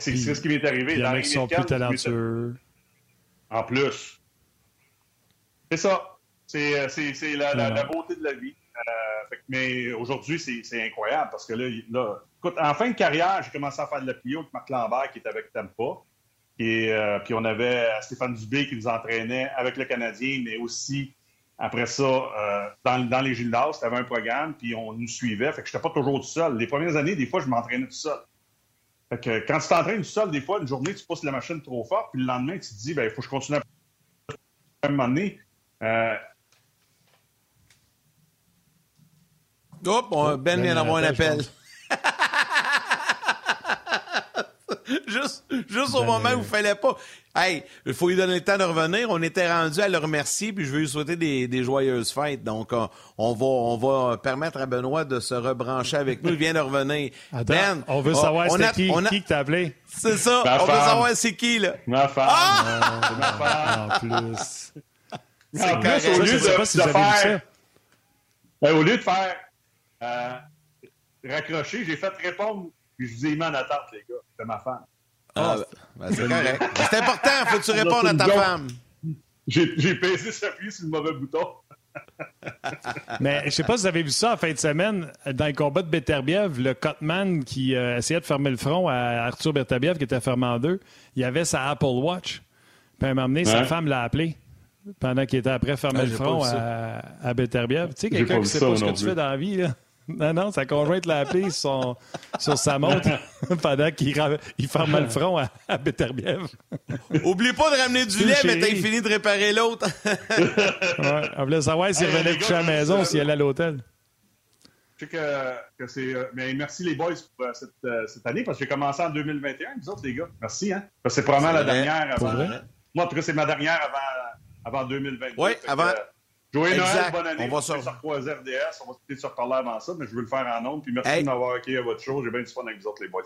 C'est ce qui m'est arrivé. Il y en Dans a qui sont plus talentueux. En plus. C'est ça. C'est euh, la, la- la beauté de la vie. Euh, fait mais aujourd'hui, c'est incroyable parce que là, là, écoute, en fin de carrière, j'ai commencé à faire de la plio avec Marc Lambert qui était avec Tampa. Et euh, puis on avait Stéphane Dubé qui nous entraînait avec le Canadien, mais aussi après ça, euh, dans, dans les gymnases, tu avais un programme, puis on nous suivait. Fait que je n'étais pas toujours tout seul. Les premières années, des fois, je m'entraînais tout seul. Fait que quand tu t'entraînes tout seul, des fois, une journée, tu pousses la machine trop fort, puis le lendemain, tu te dis, ben, il faut que je continue à à un moment donné, euh, Hop, on- Ben vient d'avoir un appel. juste juste au Ben, moment où il fallait pas. Hey, il faut lui donner le temps de revenir. On était rendu à le remercier, puis je veux lui souhaiter des, des joyeuses fêtes. Donc, euh, on va on va permettre à Benoît de se rebrancher avec nous. Il vient de revenir. Attends, ben, on veut savoir on c'est a- qui, on a- qui que t'as appelé. C'est ça. Ma on veut savoir c'est qui, là. Ma femme. Ah! C'est ma femme. En plus. En plus, correct. au Ça, lieu de, pas si faire. Ben, au lieu de faire euh, raccrocher, j'ai fait répondre, puis je vous ai mis en attente, les gars. C'est ma femme. Ah, ben, c'est correct. C'est important. Faut que tu répondes à ta femme. J'ai j'ai pesé sur appuyé sur le mauvais bouton. Mais je sais pas si vous avez vu ça en fin de semaine, dans le combat de Beterbiev, le Cotman qui euh, essayait de fermer le front à Arthur Beterbiev, qui était fermé en deux, il avait sa Apple Watch. Puis à un moment donné, sa Ouais. femme l'a appelé pendant qu'il était après fermer Ah, le j'ai front à, à Beterbiev. Tu sais, J'ai quelqu'un qui sait pas ce que tu fais dans la vie, là. Non, non, sa conjointe l'a appelé sur, son- sur sa montre pendant qu'il il fermait le front à, à Beterbiev. Oublie pas de ramener du lait, mais t'as fini de réparer l'autre. Ouais, on voulait savoir s'il revenait coucher à la maison, je- s'il allait à l'hôtel. Je sais que, que c'est. euh, mais merci les boys pour euh, cette, euh, cette année, parce que j'ai commencé en 2021, vous autres, les gars. Merci, hein? Parce que c'est probablement la dernière avant. Moi, en tout cas, c'est ma dernière avant, avant 2022. Oui, que, avant- euh, Joyeux Exact. Noël, bonne année. On va se- recroiser RDS. On va peut-être se reparler avant ça, mais je veux le faire en ondes. Puis merci Hey. de m'avoir accueilli à votre show. J'ai bien du fun avec vous autres, les boys.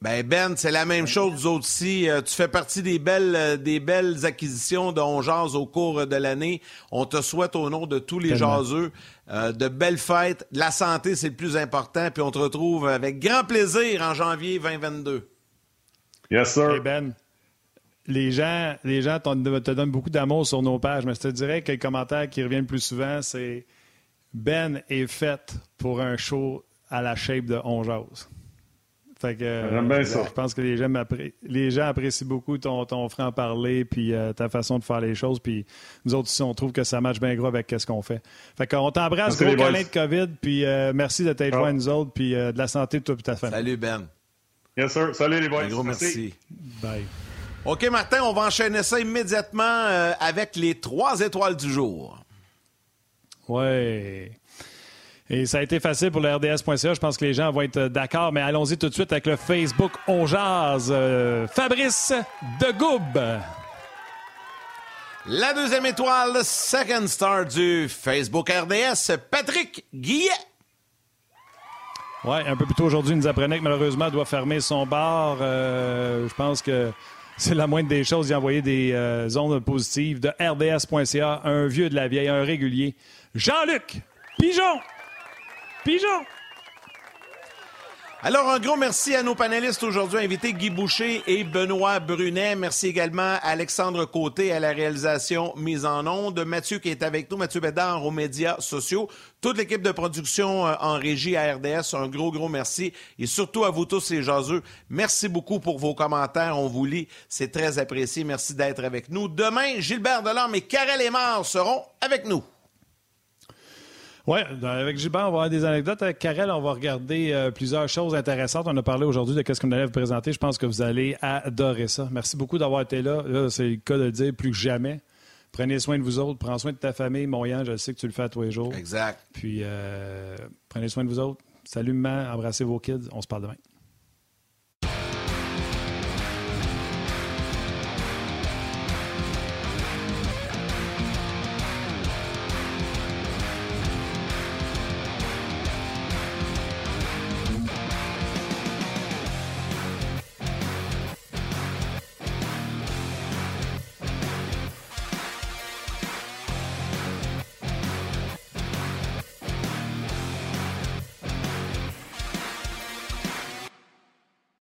Ben Ben, c'est la même chose nous autres aussi. Euh, tu fais partie des belles euh, des belles acquisitions de On Jase au cours de l'année. On te souhaite au nom de tous les Tellement. jaseux euh, de belles fêtes. La santé, c'est le plus important. Puis on te retrouve avec grand plaisir en janvier 2022. Yes, sir. Hey Ben, les gens, les gens te donnent beaucoup d'amour sur nos pages, mais je te dirais que le commentaire qui revient le plus souvent, c'est Ben est fait pour un show à la shape de On Jase. Fait que, euh, J'aime bien ça. Je pense que les gens, m'appré- les gens apprécient beaucoup ton, ton franc-parler puis euh, ta façon de faire les choses. Puis nous autres ici, on trouve que ça matche bien gros avec ce qu'on fait. Fait qu'on t'embrasse, Merci, gros câlin de COVID, puis euh, merci de t'être Ah. joint nous autres, puis euh, de la santé de toi et ta famille. Salut Ben. Yes, sir. Salut, les boys. Un gros merci. Bye. OK, Martin, on va enchaîner ça immédiatement euh, avec les trois étoiles du jour. Ouais. Et ça a été facile pour le RDS.ca. Je pense que les gens vont être d'accord, mais allons-y tout de suite avec le Facebook On Jase. Euh, Fabrice de Goube. La deuxième étoile, second star du Facebook RDS, Patrick Guillet. Ouais, un peu plus tôt aujourd'hui, il nous apprenait que malheureusement, elle doit fermer son bar. Euh, je pense que c'est la moindre des choses d'y envoyer des euh, ondes positives de RDS.ca. Un vieux de la vieille, un régulier. Jean-Luc Pigeon. Pigeon. Alors, un gros merci à nos panélistes aujourd'hui, invités Guy Boucher et Benoît Brunet. Merci également à Alexandre Côté à la réalisation mise en onde, Mathieu qui est avec nous, Mathieu Bédard aux médias sociaux, toute l'équipe de production euh, en régie à RDS, un gros, gros merci. Et surtout à vous tous les jaseux, merci beaucoup pour vos commentaires, on vous lit, c'est très apprécié. Merci d'être avec nous. Demain, Gilbert Delorme et Karel Aymar seront avec nous. Oui, avec Gilbert, on va avoir des anecdotes. Avec Karel, on va regarder euh, plusieurs choses intéressantes. On a parlé aujourd'hui de ce qu'on allait vous présenter. Je pense que vous allez adorer ça. Merci beaucoup d'avoir été là. Là, c'est le cas de le dire plus que jamais. Prenez soin de vous autres. Prends soin de ta famille. Mon Yann, je sais que tu le fais à tous les jours. Exact. Puis, euh, prenez soin de vous autres. Salut, maman. Embrassez vos kids. On se parle demain.